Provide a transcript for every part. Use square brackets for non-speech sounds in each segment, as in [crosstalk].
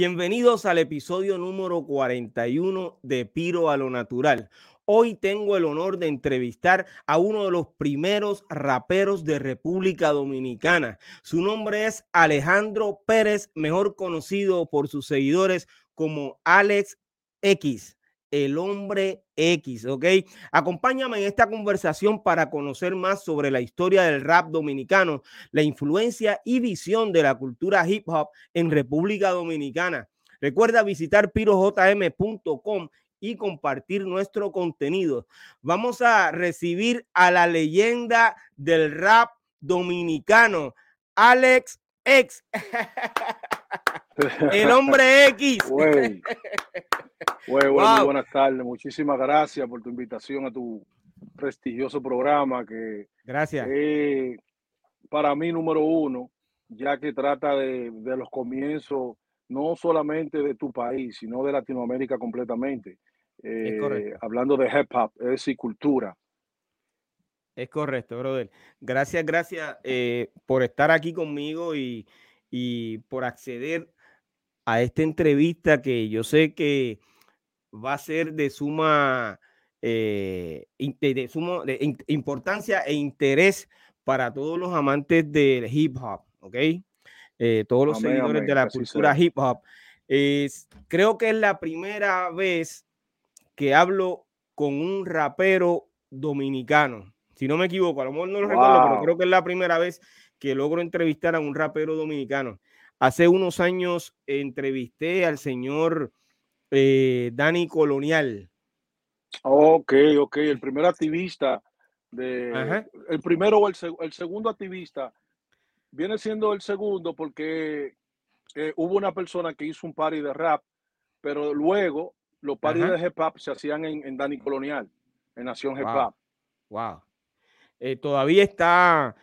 Bienvenidos al episodio número 41 de Piro a lo Natural. Hoy tengo el honor de entrevistar a uno de los primeros raperos de República Dominicana. Su nombre es Alejandro Pérez, mejor conocido por sus seguidores como Alex X el hombre X, ¿ok? Acompáñame en esta conversación para conocer más sobre la historia del rap dominicano, la influencia y visión de la cultura hip hop en República Dominicana. Recuerda visitar pirojm.com y compartir nuestro contenido. Vamos a recibir a la leyenda del rap dominicano, Alex X. [laughs] El hombre X. Muy buenas tardes. Muchísimas gracias por tu invitación a tu prestigioso programa que gracias. para mí número uno, ya que trata de, los comienzos no solamente de tu país, sino de Latinoamérica completamente. Eh, hablando de hip hop, es y cultura. Es correcto, brother. Gracias, gracias eh, por estar aquí conmigo y, y por acceder a esta entrevista que yo sé que va a ser de suma, eh, de, suma de importancia e interés para todos los amantes del hip hop, ¿ok? Eh, todos los seguidores de la cultura hip hop. creo que es la primera vez que hablo con un rapero dominicano. Si no me equivoco, a lo mejor no lo recuerdo, pero creo que es la primera vez que logro entrevistar a un rapero dominicano. Hace unos años entrevisté al señor eh, Dani Colonial. Ok, ok, el primer activista de el primero o el, segundo activista viene siendo el segundo porque eh, hubo una persona que hizo un party de rap, pero luego los parties de hip hop se hacían en, Dani Colonial, en Nación Hip Hop. Wow. Eh, todavía está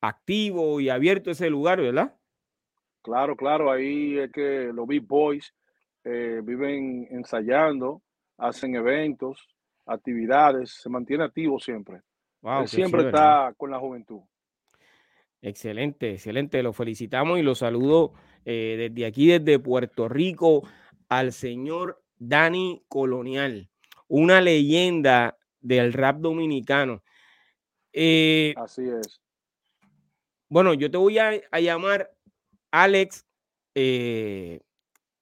activo y abierto ese lugar, ¿verdad? Claro, claro, ahí es que los Big Boys eh, viven ensayando, hacen eventos, actividades, se mantiene activo siempre. siempre está con la juventud. Excelente, excelente. Lo felicitamos y lo saludo eh, desde aquí, desde Puerto Rico, al señor Dani Colonial, una leyenda del rap dominicano. Eh, Así es. Bueno, yo te voy a, llamar Alex eh,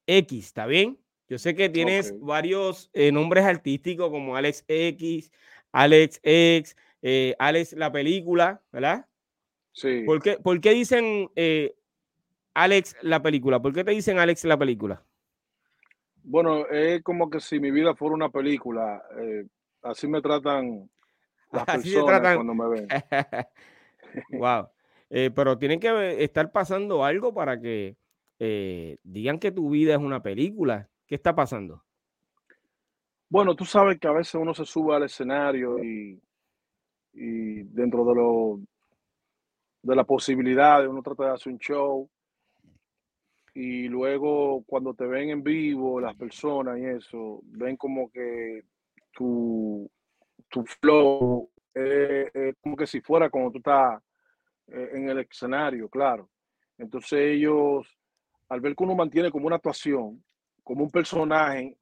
X, ¿está bien? Yo sé que tienes varios eh, nombres artísticos como Alex X, Alex X, eh, Alex la película, ¿verdad? Sí. ¿Por qué, por qué dicen Alex la película? ¿Por qué te dicen Alex la película? Bueno, es como que si mi vida fuera una película. así me tratan [laughs] las personas cuando me ven. [laughs] wow. Eh, pero tiene que estar pasando algo para que eh, digan que tu vida es una película. ¿Qué está pasando? Bueno, tú sabes que a veces uno se sube al escenario y, dentro de lo de la posibilidad uno trata de hacer un show y luego cuando te ven en vivo las personas y eso ven como que tu, tu flow es como que si fuera como tú estás eh, en el escenario, claro. Entonces ellos, al ver que uno mantiene como una actuación, como un personaje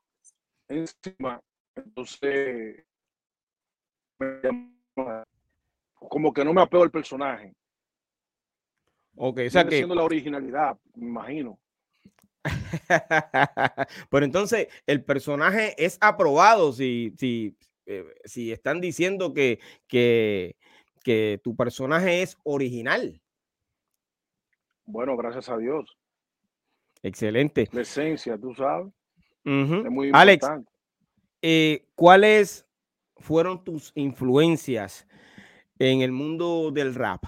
encima, entonces como que no me apego al personaje. Ok, o sea que... La originalidad, me imagino. [laughs] Pero entonces, el personaje es aprobado si, si, eh, si están diciendo que, que, que tu personaje es original. Bueno, gracias a Dios. Excelente. La esencia, tú sabes. Es muy Alex, eh, ¿cuáles fueron tus influencias en el mundo del rap?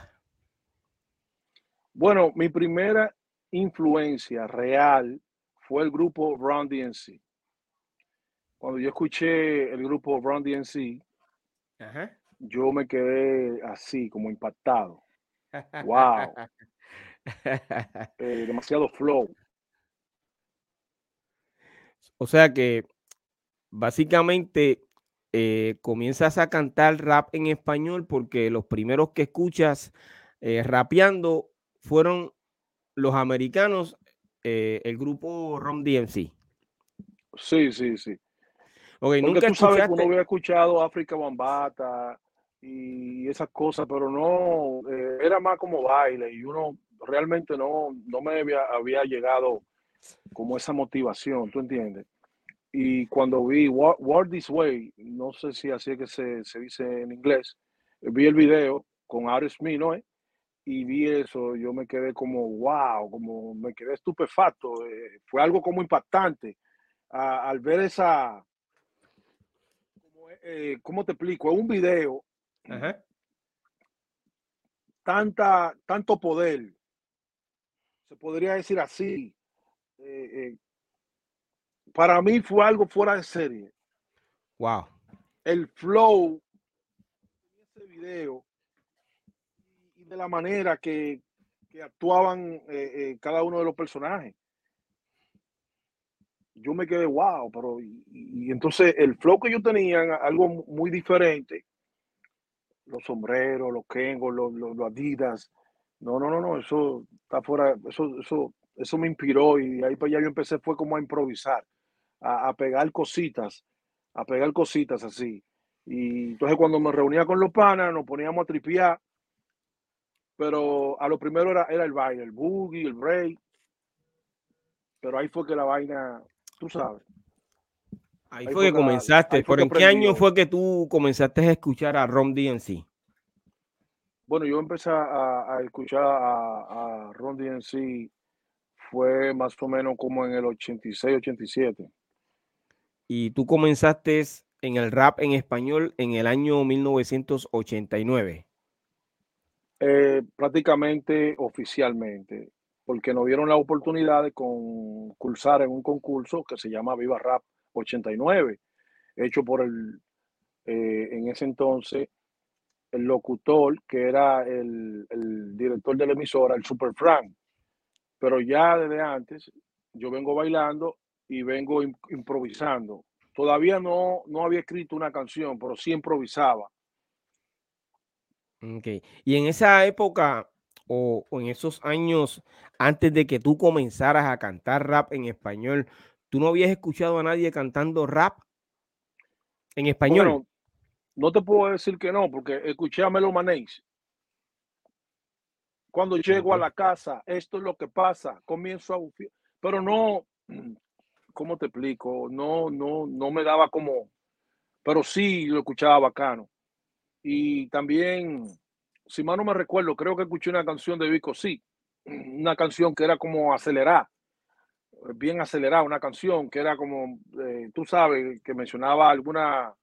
Bueno, mi primera influencia real fue el grupo Run DNC. Cuando yo escuché el grupo Run DNC, Ajá yo me quedé así, como impactado. ¡Wow! Eh, demasiado flow. O sea que básicamente eh, comienzas a cantar rap en español porque los primeros que escuchas eh, rapeando fueron los americanos el grupo Rom DMC. Sí, sí, sí. Okay, Porque nunca tú sabes que uno había escuchado África Bambata y esas cosas, pero no, eh, era más como baile y uno realmente no, no me había, llegado como esa motivación, ¿tú entiendes? Y cuando vi Walk, Walk This Way, no sé si así es que se, se dice en inglés, vi el video con Aaron Smith, ¿no? Y vi eso, yo me quedé como, wow, como me quedé estupefacto. eh, fue algo como impactante al ver esa, como, eh, ¿cómo te explico? Es un video, Ajá. tanta, tanto poder, se podría decir así. eh, eh, para mí fue algo fuera de serie. Wow. El flow de ese video y de la manera que, que actuaban eh, cada uno de los personajes. Yo me quedé wow, pero y entonces el flow que yo tenía, algo muy diferente, los sombreros, los Kengos, los, los, Adidas. No, no, no, no, eso está fuera, eso, eso, eso me inspiró y ahí para allá yo empecé fue como a improvisar, a, a pegar cositas, a pegar cositas así. Y entonces cuando me reunía con los panas, nos poníamos a tripear, pero a lo primero era, era el baile, el boogie, el break, pero ahí fue que la vaina, tú sabes. Ahí Ahí fue que la- comenzaste. ¿Por en qué año fue que tú comenzaste a escuchar a Rom DMC? Bueno, yo empecé a, a escuchar a, a Ron DMC fue más o menos como en el 86, 87. Y tú comenzaste en el rap en español en el año 1989. Eh, prácticamente oficialmente, porque nos dieron la oportunidad de concursar en un concurso que se llama Viva Rap 89, hecho por el, eh, en ese entonces, el locutor, que era el, el director de la emisora, el Super Frank. Pero ya desde antes, yo vengo bailando y vengo im- improvisando. Todavía no, no había escrito una canción, pero sí improvisaba. Ok. Y en esa época o en esos años antes de que tú comenzaras a cantar rap en español, ¿tú no habías escuchado a nadie cantando rap en español? Bueno, no te puedo decir que no, porque escuché a Melo Manés. Cuando llego a la casa, esto es lo que pasa, comienzo a bufi- pero no, [clears throat] ¿cómo te explico? No, no, no me daba como, pero sí lo escuchaba bacano. Y también, si mal no me recuerdo, creo que escuché una canción de Vico sí, [clears throat] una canción que era como acelerada, bien acelerada, una canción que era como, eh, tú sabes, que mencionaba alguna,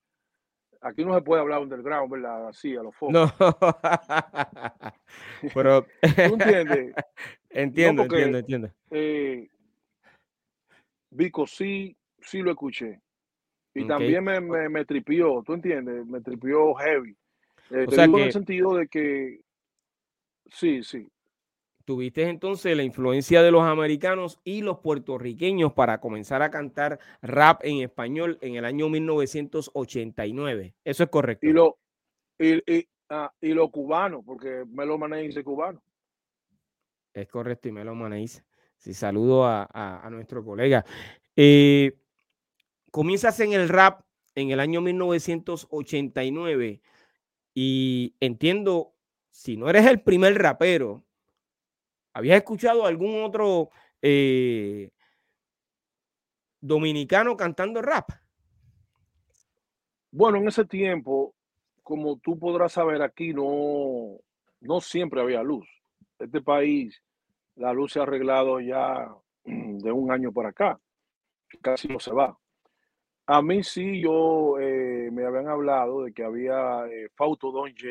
aquí no se puede hablar underground, ¿verdad? Así, a los focos. No. [laughs] Pero ¿Tú entiendes? entiendo, porque- entiendo, entiendo. Eh, Vico sí, sí lo escuché. Y también me, me, me tripió, ¿tú entiendes? Me tripió heavy. Eh, te en el sentido de que, sí, sí. Tuviste entonces la influencia de los americanos y los puertorriqueños para comenzar a cantar rap en español en el año 1989. Eso es correcto. Y lo, y, y, ah, y lo cubano, porque Melo dice cubano. Es correcto, y me lo manéis. Sí, saludo a, a- a nuestro colega. Eh, comienzas en el rap en el año 1989 y entiendo, si no eres el primer rapero, ¿habías escuchado algún otro eh, dominicano cantando rap? Bueno, en ese tiempo, como tú podrás saber, aquí no, no siempre había luz. Este país, la luz se ha arreglado ya [clears throat] de un año para acá. Casi no se va. A mí sí, yo eh, me habían hablado de que había eh, Fausto Don J.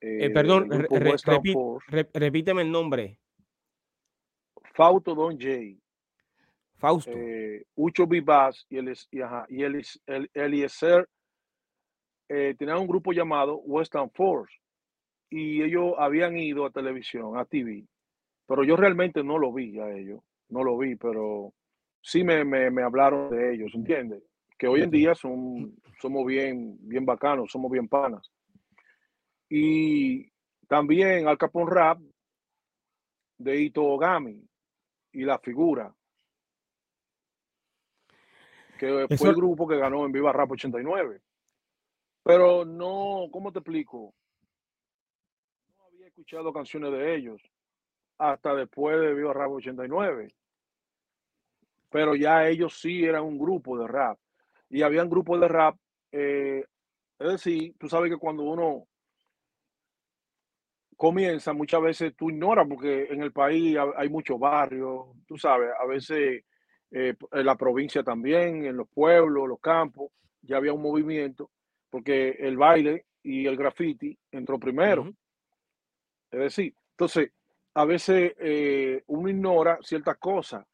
Eh, perdón, re- repi- repíteme el nombre. Fausto Don J. Fausto. eh, Ucho Vivas y, el, y, ajá, y el, el, Eliezer eh, tenían un grupo llamado Western Force y ellos habían ido a televisión, a TV, pero yo realmente no lo vi a ellos, no lo vi, pero sí me, me, me hablaron de ellos, ¿entiendes? Que hoy en día son, somos bien, bien bacanos, somos bien panas. Y también Al Capone Rap de Ito Ogami, y La Figura, que fue el grupo que ganó en Viva Rap 89. Pero no, ¿cómo te explico? No había escuchado canciones de ellos hasta después de Viva Rap 89. Pero ya ellos sí eran un grupo de rap. Y habían grupos de rap. Eh, es decir, tú sabes que cuando uno comienza, muchas veces tú ignoras porque en el país hay muchos barrios, tú sabes, a veces eh, en la provincia también, en los pueblos, los campos, ya había un movimiento, porque el baile y el graffiti entró primero. Es decir, entonces, a veces eh, uno ignora ciertas cosas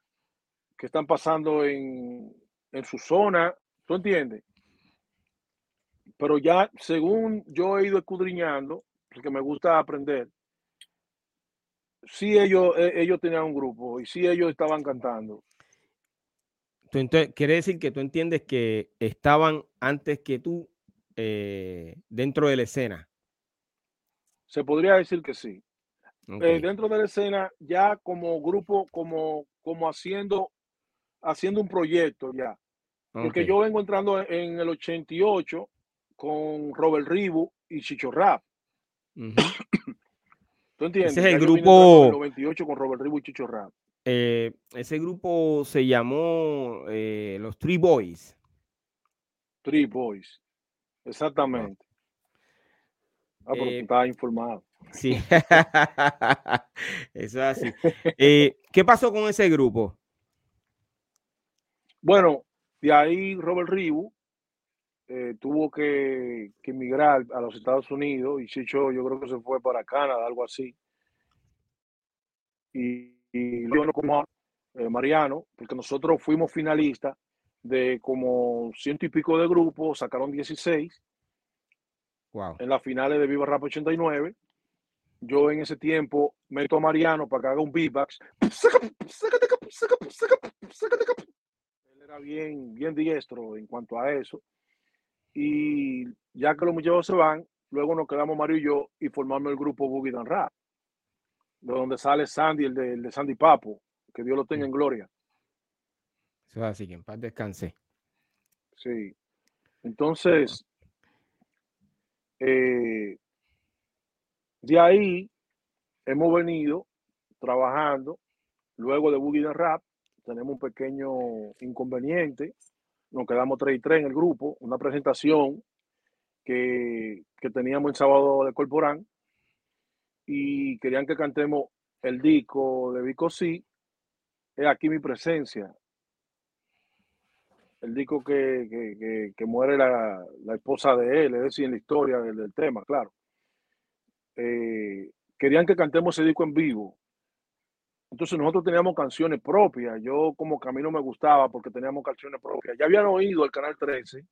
que están pasando en, en su zona, ¿tú entiendes? Pero ya, según yo he ido escudriñando, porque me gusta aprender, sí ellos, e, ellos tenían un grupo y sí ellos estaban cantando. quiere decir que tú entiendes que estaban antes que tú eh, dentro de la escena. Se podría decir que sí. Eh, dentro de la escena, ya como grupo, como, como haciendo, haciendo un proyecto ya. Porque yo vengo entrando en el 88 con Robert Ribu y Chicho Rap. [coughs] ¿Tú entiendes? Ese es el grupo. 98 con Robert Ribu y Chicho Rap. Eh, ese grupo se llamó eh, los Three Boys. Three Boys, exactamente. Ah, pero eh, estaba informado. Sí, [laughs] eso es así. ¿Qué pasó con ese grupo? Bueno, de ahí Robert Ribu eh, tuvo que, emigrar a los Estados Unidos y Chicho yo creo que se fue para Canadá, algo así. Y, y luego como eh, Mariano, porque nosotros fuimos finalistas de como ciento y pico de grupos, sacaron 16 wow. en las finales de Viva Rap 89. Yo en ese tiempo meto a Mariano para que haga un beatbox. Él era bien, bien diestro en cuanto a eso. Y ya que los muchachos se van, luego nos quedamos Mario y yo y formamos el grupo Boogie Dan Rap, de donde sale Sandy, el de, Sandy Papo, que Dios lo tenga en gloria. Eso es así, que en paz descanse. Sí. Entonces, eh, de ahí hemos venido trabajando. Luego de Boogie Dan Rap, tenemos un pequeño inconveniente nos quedamos 3 y 3 en el grupo, una presentación que, teníamos el sábado de Corporán y querían que cantemos el disco de Vico Sí, es aquí mi presencia. El disco que, muere la, esposa de él, es decir, en la historia del, tema, claro. Eh, querían que cantemos ese disco en vivo. Entonces nosotros teníamos canciones propias. Yo como que a mí no me gustaba porque teníamos canciones propias. Ya habían oído el Canal 13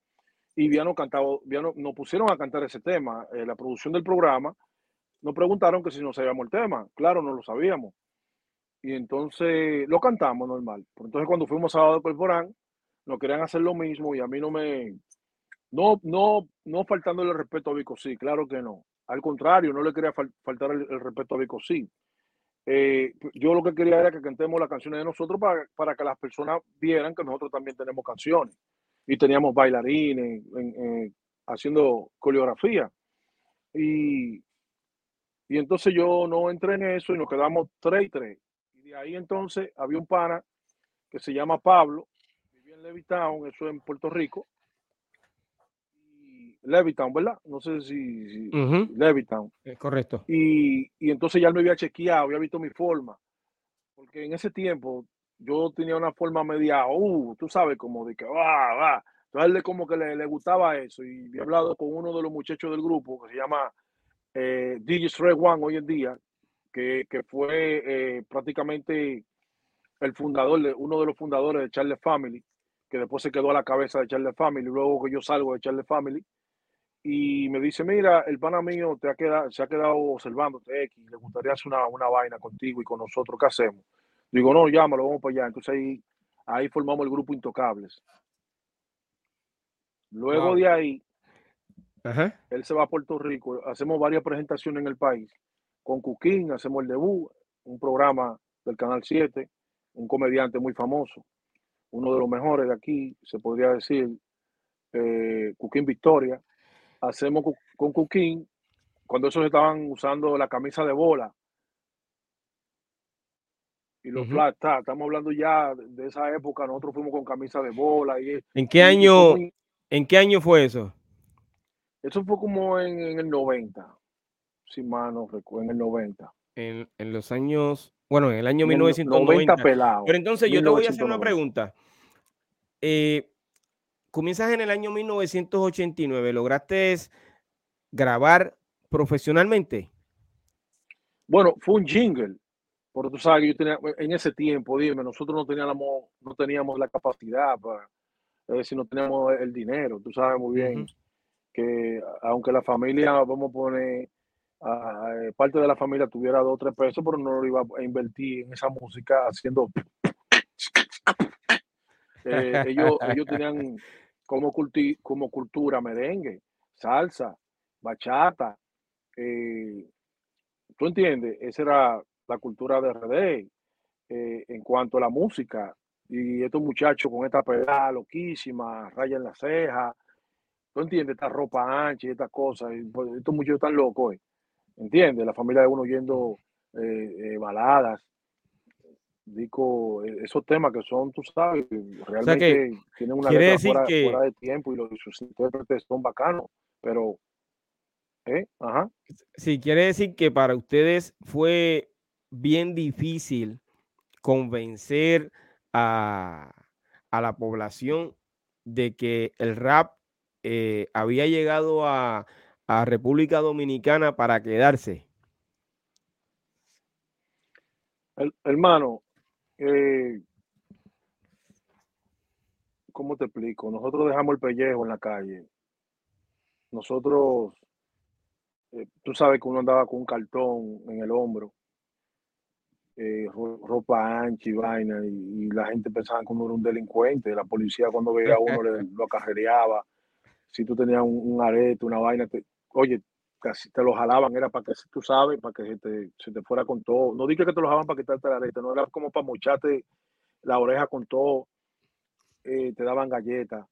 y nos pusieron a cantar ese tema. Eh, la producción del programa nos preguntaron que si no sabíamos el tema. Claro, no lo sabíamos. Y entonces lo cantamos normal. Entonces cuando fuimos a Sábado Corporán, nos querían hacer lo mismo y a mí no me... No, no, no faltándole el respeto a Vico, sí, claro que no. Al contrario, no le quería faltar el, el respeto a Vico, sí eh, yo lo que quería era que cantemos las canciones de nosotros para, para, que las personas vieran que nosotros también tenemos canciones y teníamos bailarines haciendo coreografía. Y, y entonces yo no entré en eso y nos quedamos tres y tres. Y de ahí entonces había un pana que se llama Pablo, vivía en Levittown, eso en Puerto Rico, Levittown, ¿verdad? No sé si, Levittown. Es correcto. Y, entonces ya él me había chequeado, había visto mi forma. Porque en ese tiempo yo tenía una forma media, uh, tú sabes, como de que va, va. Entonces él como que le, gustaba eso. Y había hablado con uno de los muchachos del grupo que se llama eh, DJ One hoy en día, que, fue eh, prácticamente el fundador, de, uno de los fundadores de Charlie Family, que después se quedó a la cabeza de Charlie Family, luego que yo salgo de Charlie Family y me dice, mira, el pana mío te ha quedado, se ha quedado observándote X, le gustaría hacer una, una, vaina contigo y con nosotros, ¿qué hacemos? Digo, no, llámalo, vamos para allá. Entonces ahí, ahí formamos el grupo Intocables. Luego de ahí, él se va a Puerto Rico, hacemos varias presentaciones en el país. Con Cuquín hacemos el debut, un programa del Canal 7, un comediante muy famoso, uno de los mejores de aquí, se podría decir, eh, Cuquín Victoria. Hacemos con Cuquín, cuando esos estaban usando la camisa de bola, y los uh estamos hablando ya de esa época, nosotros fuimos con camisa de bola. Y, ¿En qué año, ¿en qué año fue eso? Eso fue como en, el 90, si mal no recuerdo, en el 90. En, en, los años, bueno, en el año 1990. pelado, Pero entonces yo te voy a hacer una pregunta. Eh, comienzas en el año 1989, ¿lograste grabar profesionalmente? Bueno, fue un jingle porque tú sabes que yo tenía, en ese tiempo, dime, nosotros no teníamos, no teníamos la capacidad para, es decir, no teníamos el dinero. Tú sabes muy bien que aunque la familia, vamos a poner, eh, parte de la familia tuviera dos o tres pesos, pero no lo iba a invertir en esa música haciendo... [laughs] Eh, ellos, ellos tenían como, como cultura merengue, salsa, bachata. Eh, ¿Tú entiendes? Esa era la cultura de RD eh, en cuanto a la música. Y estos muchachos con esta pedada loquísima, raya en la ceja, ¿tú entiendes? Esta ropa ancha y estas cosas. Pues, estos muchachos están locos, ¿eh? ¿entiendes? La familia de uno yendo eh, baladas. Digo, esos temas que son, tú sabes, realmente tienen una letra fuera, fuera, de tiempo y los, sus intérpretes son bacanos, pero ¿Eh? Ajá. Sí, quiere decir que para ustedes fue bien difícil convencer a, la población de que el rap eh, había llegado a, República Dominicana para quedarse. hermano, eh, ¿cómo te explico? Nosotros dejamos el pellejo en la calle. Nosotros, eh, tú sabes que uno andaba con un cartón en el hombro eh, ropa ancha y vaina, y, la gente pensaba que uno era un delincuente. La policía cuando veía a uno le, [laughs] lo acarreaba. Si tú tenías un, arete, una vaina, oye, casi te lo jalaban, era para que, tú sabes, para que se te, se te fuera con todo. No dije que te lo jalaban para quitarte la arete, no era como para mocharte la oreja con todo. Eh, te daban galletas.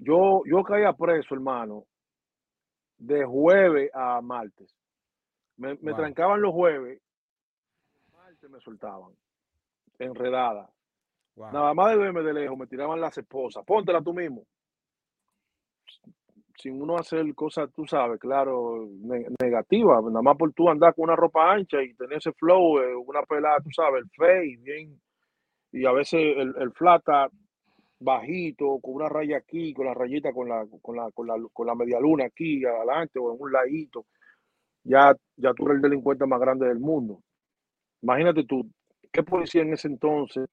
Yo, yo caía preso, hermano, de jueves a martes. Me, trancaban los jueves me soltaban. Enredada. Nada más de verme de lejos, me tiraban las esposas. Póntela tú mismo. Sin uno hacer cosas, tú sabes, claro, negativas. Nada más por tú andar con una ropa ancha y tener ese flow, eh, una pelada, tú sabes, el face, bien. Y a veces el, el flata bajito, con una raya aquí, con la rayita, con la, con la, con la, con la media luna aquí, adelante o en un ladito. Ya, ya tú eres el delincuente más grande del mundo. Imagínate tú, ¿qué policía en ese entonces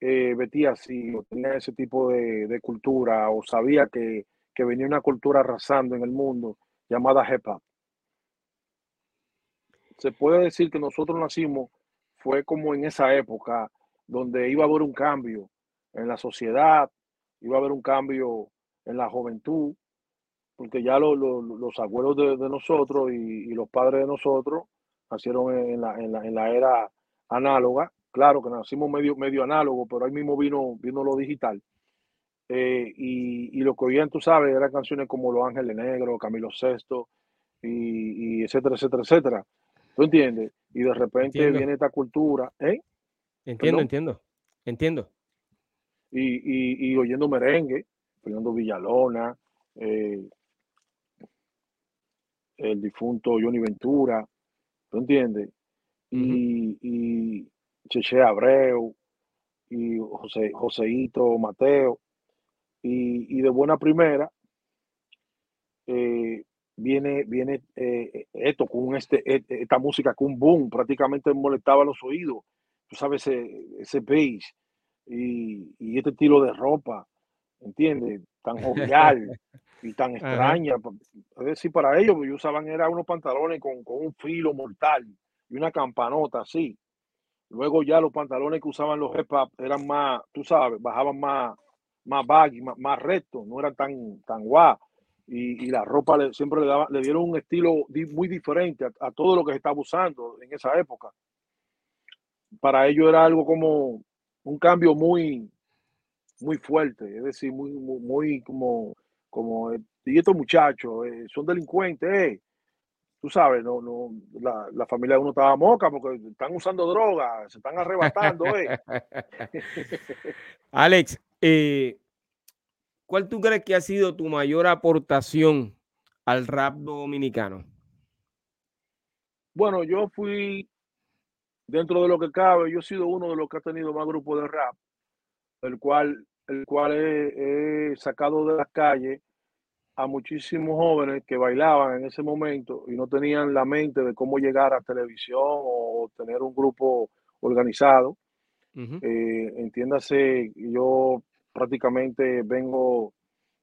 eh, vestía así o tenía ese tipo de, cultura o sabía que, venía una cultura arrasando en el mundo llamada hip? Se puede decir que nosotros nacimos, fue como en esa época donde iba a haber un cambio en la sociedad, iba a haber un cambio en la juventud, porque ya los abuelos de, nosotros y, los padres de nosotros nacieron en la, en la, en la era análoga. Claro que nacimos medio, medio análogo, pero ahí mismo vino, vino lo digital. Eh, y, y, lo que oían, tú sabes, eran canciones como Los Ángeles Negros, Camilo Sesto, y, y, etcétera, etcétera, etcétera. ¿Tú entiendes? Y de repente viene esta cultura. ¿eh? Entiendo, entiendo, entiendo. Y, y, oyendo merengue, Fernando Villalona, eh, el difunto Johnny Ventura, ¿tú entiendes? Y, y Cheche Abreu, y José, Joseito Mateo, y, de buena primera eh, viene, viene eh, esto con este, e, esta música con un boom, prácticamente molestaba los oídos, tú sabes, ese, ese bass y, y este estilo de ropa, ¿entiendes? Tan jovial [laughs] y tan extraña. Es decir, para ellos, ellos usaban era unos pantalones con, un filo mortal y una campanota así. Luego ya los pantalones que usaban los hip eran más, tú sabes, bajaban más, más baggy, más, más rectos, no eran tan, tan guau. Y, la ropa le, siempre le, daba, le dieron un estilo muy diferente a, todo lo que se estaba usando en esa época. para ellos era algo como un cambio muy, muy fuerte, es decir, muy, muy, como, como, y estos muchachos eh, son delincuentes, eh. tú sabes, no, no, la, la, familia de uno estaba moca porque están usando drogas, se están arrebatando, eh. [laughs] Alex, eh, ¿cuál tú crees que ha sido tu mayor aportación al rap dominicano? Bueno, yo fui, dentro de lo que cabe, yo he sido uno de los que ha tenido más grupos de rap, el cual, el cual he, sacado de las calles a muchísimos jóvenes que bailaban en ese momento y no tenían la mente de cómo llegar a televisión o tener un grupo organizado. Eh, entiéndase, yo prácticamente vengo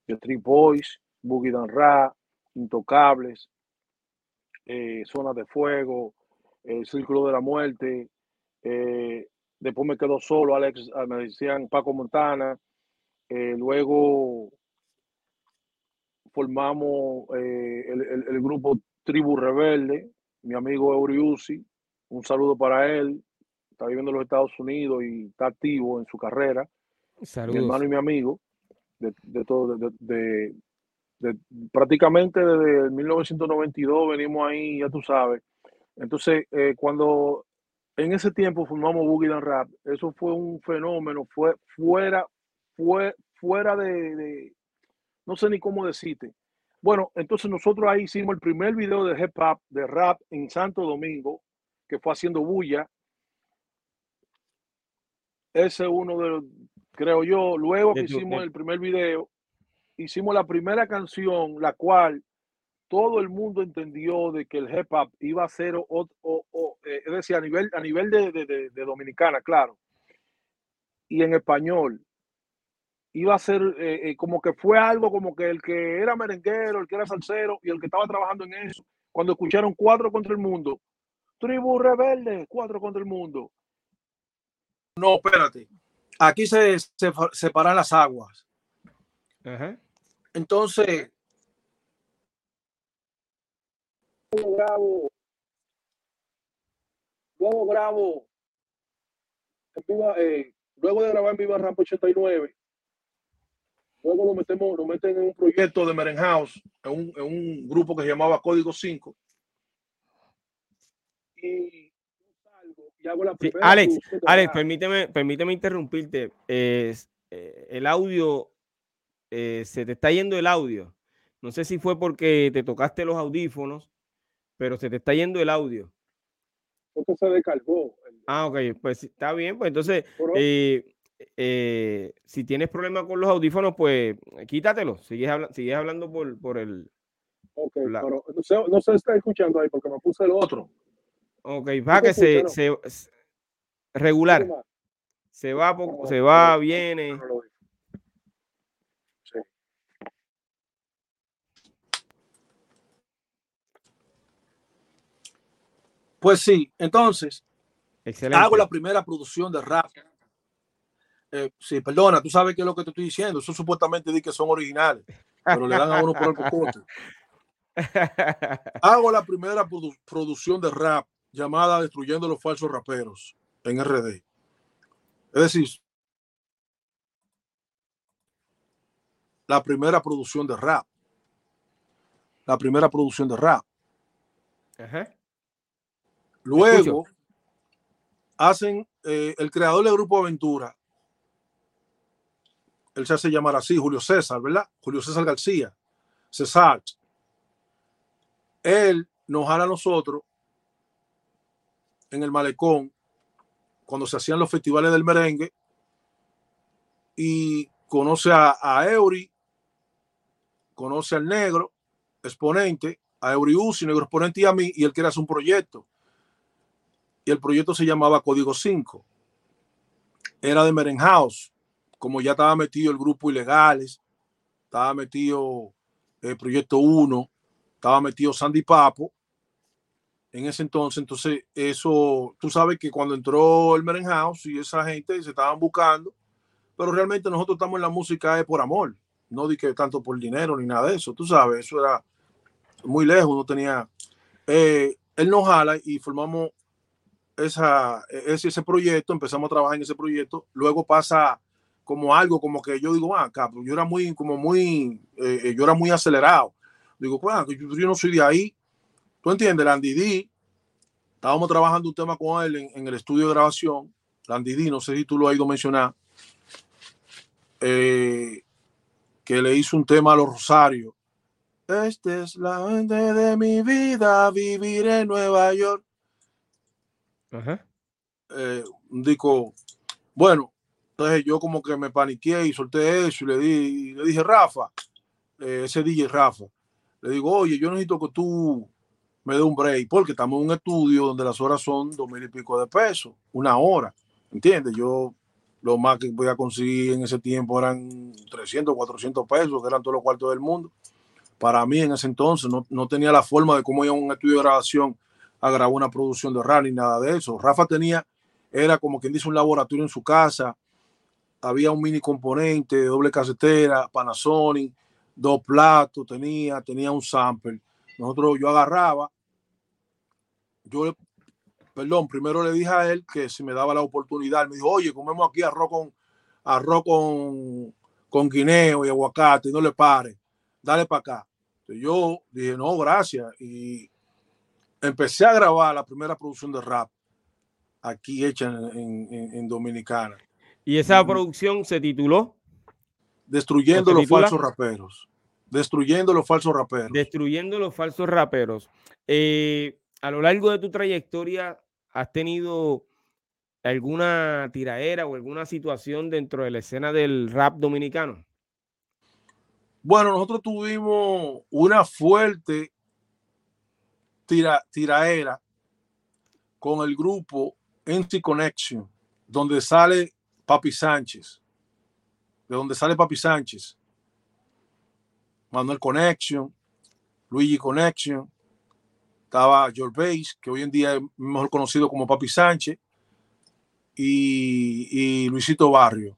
de Three Boys, Boogie Dan Ra, Intocables, eh, Zona de Fuego, El Círculo de la Muerte. Eh, después me quedo solo, Alex, ah, me decían Paco Montana. Eh, luego formamos el, grupo Tribu Rebelde, mi amigo Euriusi, un saludo para él, está viviendo en los Estados Unidos y está activo en su carrera. Mi hermano y mi amigo, de, de todo, de, prácticamente desde 1992 venimos ahí, ya tú sabes. Entonces, eh, cuando en ese tiempo formamos Boogie Dan Rap, eso fue un fenómeno, fue fuera, fue fuera de, no sé ni cómo decirte. Bueno, entonces nosotros ahí hicimos el primer video de hip hop, de rap en Santo Domingo, que fue haciendo bulla. Ese uno de los, creo yo, luego que hicimos el primer video, hicimos la primera canción, la cual todo el mundo entendió de que el hip hop iba a ser, o, eh, es decir, a nivel, a nivel de, dominicana, claro, y en español, iba a ser eh, eh, como que fue algo como que el que era merenguero, el que era salsero y el que estaba trabajando en eso, cuando escucharon cuatro contra el mundo, tribu rebelde, cuatro contra el mundo. No, espérate. Aquí se, se separan las aguas. Entonces, luego grabo, luego grabo, eh, luego de grabar en Viva Ramp 89, luego lo metemos, lo meten en un proyecto de Meren House, en un, en un grupo que se llamaba Código 5. Y Alex, Alex, permíteme, permíteme interrumpirte. Eh, el audio eh, se te está yendo el audio. No sé si fue porque te tocaste los audífonos, pero se te está yendo el audio. Esto se descargó. Ah, ok, pues está bien. Pues entonces, eh, si tienes problemas con los audífonos, pues quítatelo. Sigues, sigues hablando por, por el. Ok, pero no se, está escuchando ahí porque me puse el otro. Ok, va que se, se, regular. Se va, se va, viene. Pues sí, entonces hago la primera producción de rap. Eh, sí, perdona, tú sabes qué es lo que te estoy diciendo. Eso supuestamente di que son originales, pero le dan a uno por el [laughs] cocote. Hago la primera producción de rap llamada Destruyendo los falsos raperos en RD. Es decir, la primera producción de rap. La primera producción de rap. Ajá. Luego hacen eh, el creador del Grupo Aventura. Él se hace llamar así, Julio César, ¿verdad? Julio César García, César. Él nos jala a nosotros en el malecón cuando se hacían los festivales del merengue y conoce a, a Eury, conoce al negro, exponente, a Eury Uzi, negro exponente y a mí, y él quiere hacer un proyecto y el proyecto se llamaba Código 5. Era de Merenhouse, como ya estaba metido el grupo Ilegales, estaba metido el Proyecto 1, estaba metido Sandy Papo. En ese entonces, entonces, eso, tú sabes que cuando entró el Merenhouse y esa gente se estaban buscando, pero realmente nosotros estamos en la música por amor, no di que tanto por dinero ni nada de eso, tú sabes, eso era muy lejos, no tenía. Eh, él nos jala y formamos esa, ese, ese proyecto, empezamos a trabajar en ese proyecto, luego pasa como algo como que yo digo, ah, acá, yo era muy, como muy, eh, eh, yo era muy acelerado. Digo, pues, yo, yo, no soy de ahí. ¿Tú entiendes? Landy D, estábamos trabajando un tema con él en, en el estudio de grabación. Landy D, no sé si tú lo has ido a mencionar, eh, que le hizo un tema a los Rosarios. Esta es la mente de mi vida, vivir en Nueva York. Ajá. Eh, digo, bueno, entonces yo como que me paniqué y solté eso y le, di, le dije, Rafa, eh, ese DJ Rafa, le digo, oye, yo necesito que tú me dé un break, porque estamos en un estudio donde las horas son dos mil y pico de pesos, una hora, ¿entiendes? Yo lo más que voy a conseguir en ese tiempo eran 300, 400 pesos, que eran todos los cuartos del mundo. Para mí en ese entonces no, no tenía la forma de cómo ir a un estudio de grabación a grabar una producción de ni nada de eso. Rafa tenía, era como quien dice un laboratorio en su casa, había un mini componente doble casetera, Panasonic, dos platos tenía, tenía un sample. Nosotros, yo agarraba, yo, perdón, primero le dije a él que si me daba la oportunidad, me dijo, oye, comemos aquí arroz con, arroz con, con guineo y aguacate, no le pare, dale para acá. Entonces yo dije, no, gracias. Y empecé a grabar la primera producción de rap aquí hecha en, en, en Dominicana. ¿Y esa producción se tituló? Destruyendo los falsos raperos. Destruyendo los falsos raperos. Destruyendo los falsos raperos. Eh, a lo largo de tu trayectoria, ¿has tenido alguna tiraera o alguna situación dentro de la escena del rap dominicano? Bueno, nosotros tuvimos una fuerte tira, tiraera con el grupo NT Connection, donde sale Papi Sánchez, de donde sale Papi Sánchez, Manuel Connection, Luigi Connection, estaba George Bass, que hoy en día es mejor conocido como Papi Sánchez, y, Luisito Barrio.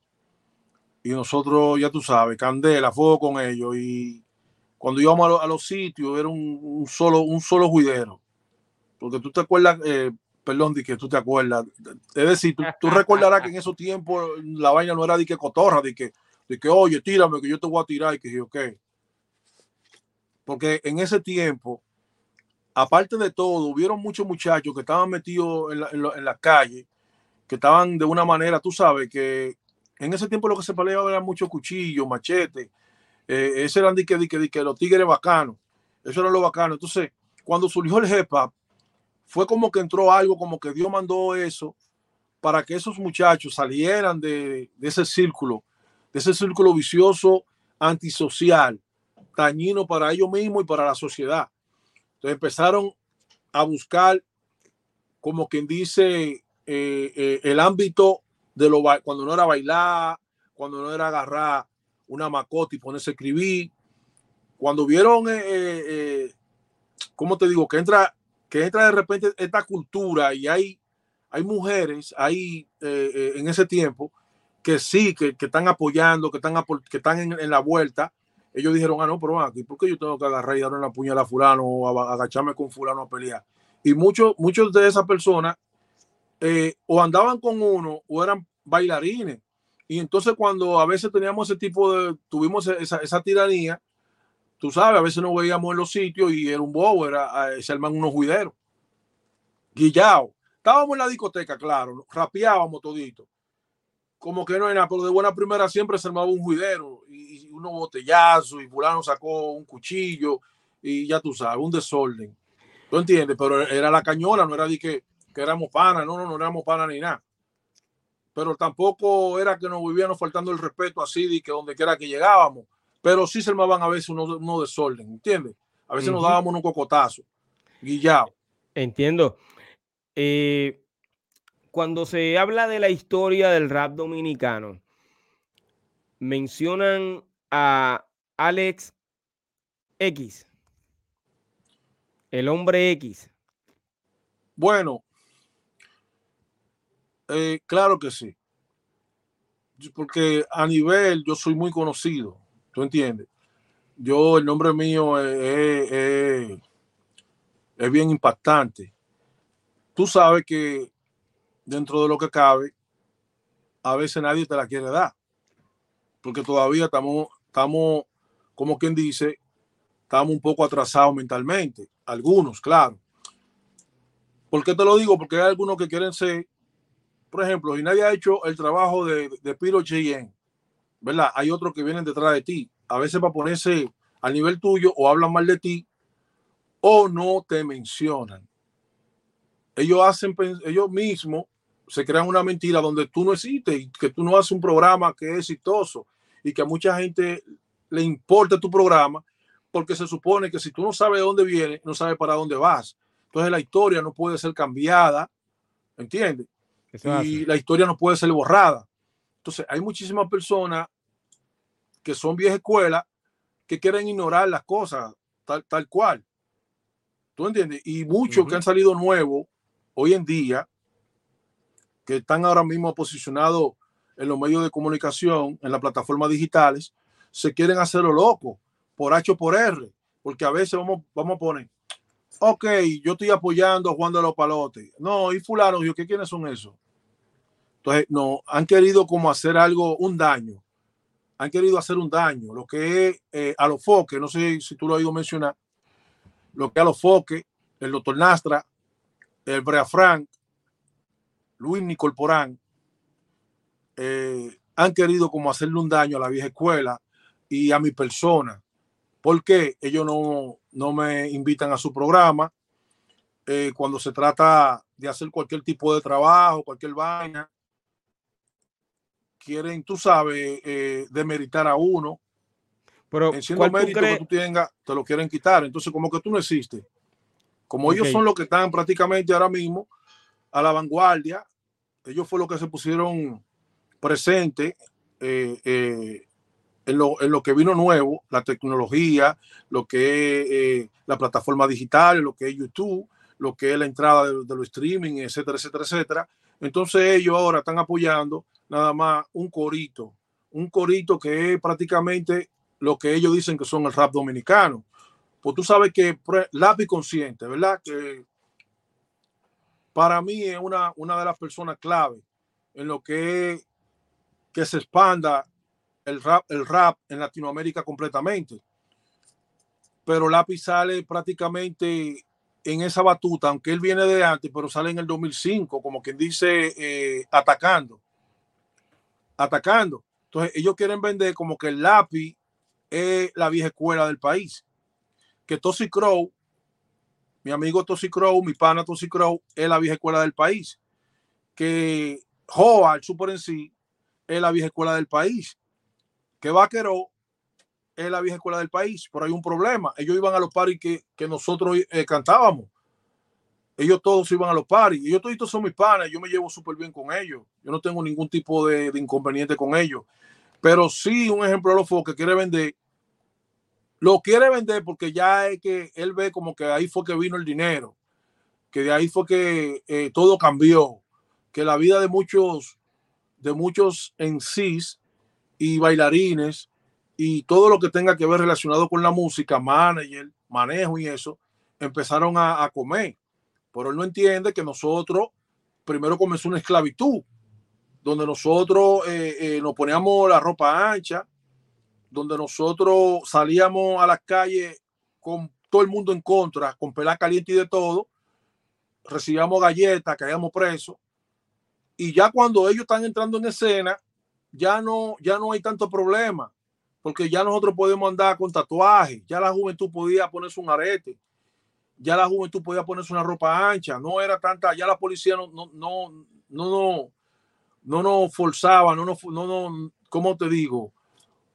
Y nosotros, ya tú sabes, Candela, fuego con ellos. Y cuando íbamos a, lo, a los sitios, era un, solo, un solo juidero. Porque tú te acuerdas, eh, perdón, de que tú te acuerdas. Es decir, tú, tú, recordarás que en esos tiempos la vaina no era de que cotorra, de que, de que oye, tírame, que yo te voy a tirar y que yo, ok. Porque en ese tiempo, aparte de todo, hubieron muchos muchachos que estaban metidos en la, en, la, en calle, que estaban de una manera, tú sabes, que en ese tiempo lo que se peleaba era mucho cuchillo, machete. Eh, ese eran de que, de que, de que los tigres bacanos. Eso era lo bacano. Entonces, cuando surgió el hip hop, fue como que entró algo, como que Dios mandó eso para que esos muchachos salieran de, de ese círculo, de ese círculo vicioso antisocial, dañino para ellos mismos y para la sociedad. Entonces empezaron a buscar, como quien dice, eh, eh, el ámbito de lo cuando no era bailar, cuando no era agarrar una macota y ponerse a escribir. Cuando vieron, eh, eh, ¿cómo te digo? Que entra, que entra de repente esta cultura y hay, hay mujeres ahí eh, en ese tiempo que sí, que, que están apoyando, que están, que están en, en, la vuelta. Ellos dijeron, ah, no, pero aquí, ¿por qué yo tengo que agarrar y darle una puñalada a fulano o agacharme con fulano a pelear? Y muchos, muchos de esas personas eh, o andaban con uno o eran bailarines. Y entonces cuando a veces teníamos ese tipo de, tuvimos esa, esa tiranía, tú sabes, a veces nos veíamos en los sitios y era un bobo, era, se arman unos juideros. Guillao. Estábamos en la discoteca, claro, rapeábamos todito. Como que no era, pero de buena primera siempre se armaba un juidero y, y unos botellazos y fulano sacó un cuchillo y ya tú sabes, un desorden. ¿Tú entiendes? Pero era la cañona, no era de que que éramos panas, no, no, no éramos panas ni nada. Pero tampoco era que nos vivíamos faltando el respeto así de que donde quiera que llegábamos. Pero sí se armaban a veces unos uno desorden, ¿entiendes? A veces uh -huh. nos dábamos un cocotazo, guillado. Entiendo. Eh, cuando se habla de la historia del rap dominicano, mencionan a Alex X, el hombre X. Bueno, eh, claro que sí. Porque a nivel yo soy muy conocido, ¿tú entiendes? Yo, el nombre mío es, bien impactante. Tú sabes que dentro de lo que cabe, a veces nadie te la quiere dar. Porque todavía estamos, estamos, como quien dice, estamos un poco atrasados mentalmente. Algunos, claro. ¿Por qué te lo digo? Porque hay algunos que quieren ser, por ejemplo, y nadie ha hecho el trabajo de, de Piro Cheyenne, ¿verdad? Hay otros que vienen detrás de ti, a veces para ponerse al nivel tuyo o hablan mal de ti o no te mencionan. Ellos hacen, ellos mismos se crean una mentira donde tú no existes y que tú no haces un programa que es exitoso y que a mucha gente le importa tu programa porque se supone que si tú no sabes de dónde viene, no sabes para dónde vas. Entonces la historia no puede ser cambiada, ¿entiendes? Y la historia no puede ser borrada. Entonces hay muchísimas personas que son vieja escuela que quieren ignorar las cosas tal, tal cual. ¿Tú entiendes? Y muchos que han salido nuevos hoy en día, que están ahora mismo posicionados en los medios de comunicación, en las plataformas digitales, se quieren hacerlo loco, por H o por R, porque a veces vamos, vamos a poner, ok, yo estoy apoyando a Juan de los Palotes. No, y fulano, yo, ¿qué quiénes son esos? Entonces, no, han querido como hacer algo, un daño. Han querido hacer un daño. Lo que es eh, a los foques, no sé si tú lo has oído mencionar, lo que a los foques, el doctor Nastra, el Brea Frank, Luis Nicolporán, eh, han querido como hacerle un daño a la vieja escuela y a mi persona. porque Ellos no, no me invitan a su programa. Eh, cuando se trata de hacer cualquier tipo de trabajo, cualquier vaina, quieren, tú sabes, eh, demeritar a uno. Pero en siendo mérito que tú tengas, te lo quieren quitar. Entonces, como que tú no existes. Como ellos son los que están prácticamente ahora mismo a la vanguardia, ellos fue lo que se pusieron presente eh, eh, en, lo, en, lo, que vino nuevo, la tecnología, lo que es eh, la plataforma digital, lo que es YouTube, lo que es la entrada de, los streaming, etcétera, etcétera, etcétera. Entonces ellos ahora están apoyando nada más un corito, un corito que es prácticamente lo que ellos dicen que son el rap dominicano pues tú sabes que lápiz consciente, ¿verdad? Que para mí es una, una de las personas clave en lo que que se expanda el rap, el rap en Latinoamérica completamente. Pero Lápiz sale prácticamente en esa batuta, aunque él viene de antes, pero sale en el 2005, como quien dice, eh, atacando. Atacando. Entonces, ellos quieren vender como que el lápiz es la vieja escuela del país que Tosi Crow, mi amigo Tosi Crow, mi pana Tosi Crow, es la vieja escuela del país. Que Joa, el Super en sí, es la vieja escuela del país. Que Vaquero es la vieja escuela del país, pero hay un problema. Ellos iban a los paris que, que nosotros eh, cantábamos. Ellos todos iban a los paris. Ellos todos son mis panas. Yo me llevo súper bien con ellos. Yo no tengo ningún tipo de, inconveniente con ellos. Pero sí, un ejemplo de los que quiere vender lo quiere vender porque ya es que él ve como que ahí fue que vino el dinero, que de ahí fue que eh, todo cambió, que la vida de muchos, de muchos en sí y bailarines y todo lo que tenga que ver relacionado con la música, manager, manejo y eso, empezaron a, comer. Pero él no entiende que nosotros, primero comenzó una esclavitud, donde nosotros eh, eh, nos poníamos la ropa ancha, donde nosotros salíamos a las calles con todo el mundo en contra, con pelada caliente y de todo, recibíamos galletas, caíamos presos, y ya cuando ellos están entrando en escena, ya no, ya no hay tanto problema, porque ya nosotros podemos andar con tatuajes, ya la juventud podía ponerse un arete, ya la juventud podía ponerse una ropa ancha, no era tanta, ya la policía no, no, no, no, no, no nos forzaba, no, no, no, no, ¿cómo te digo?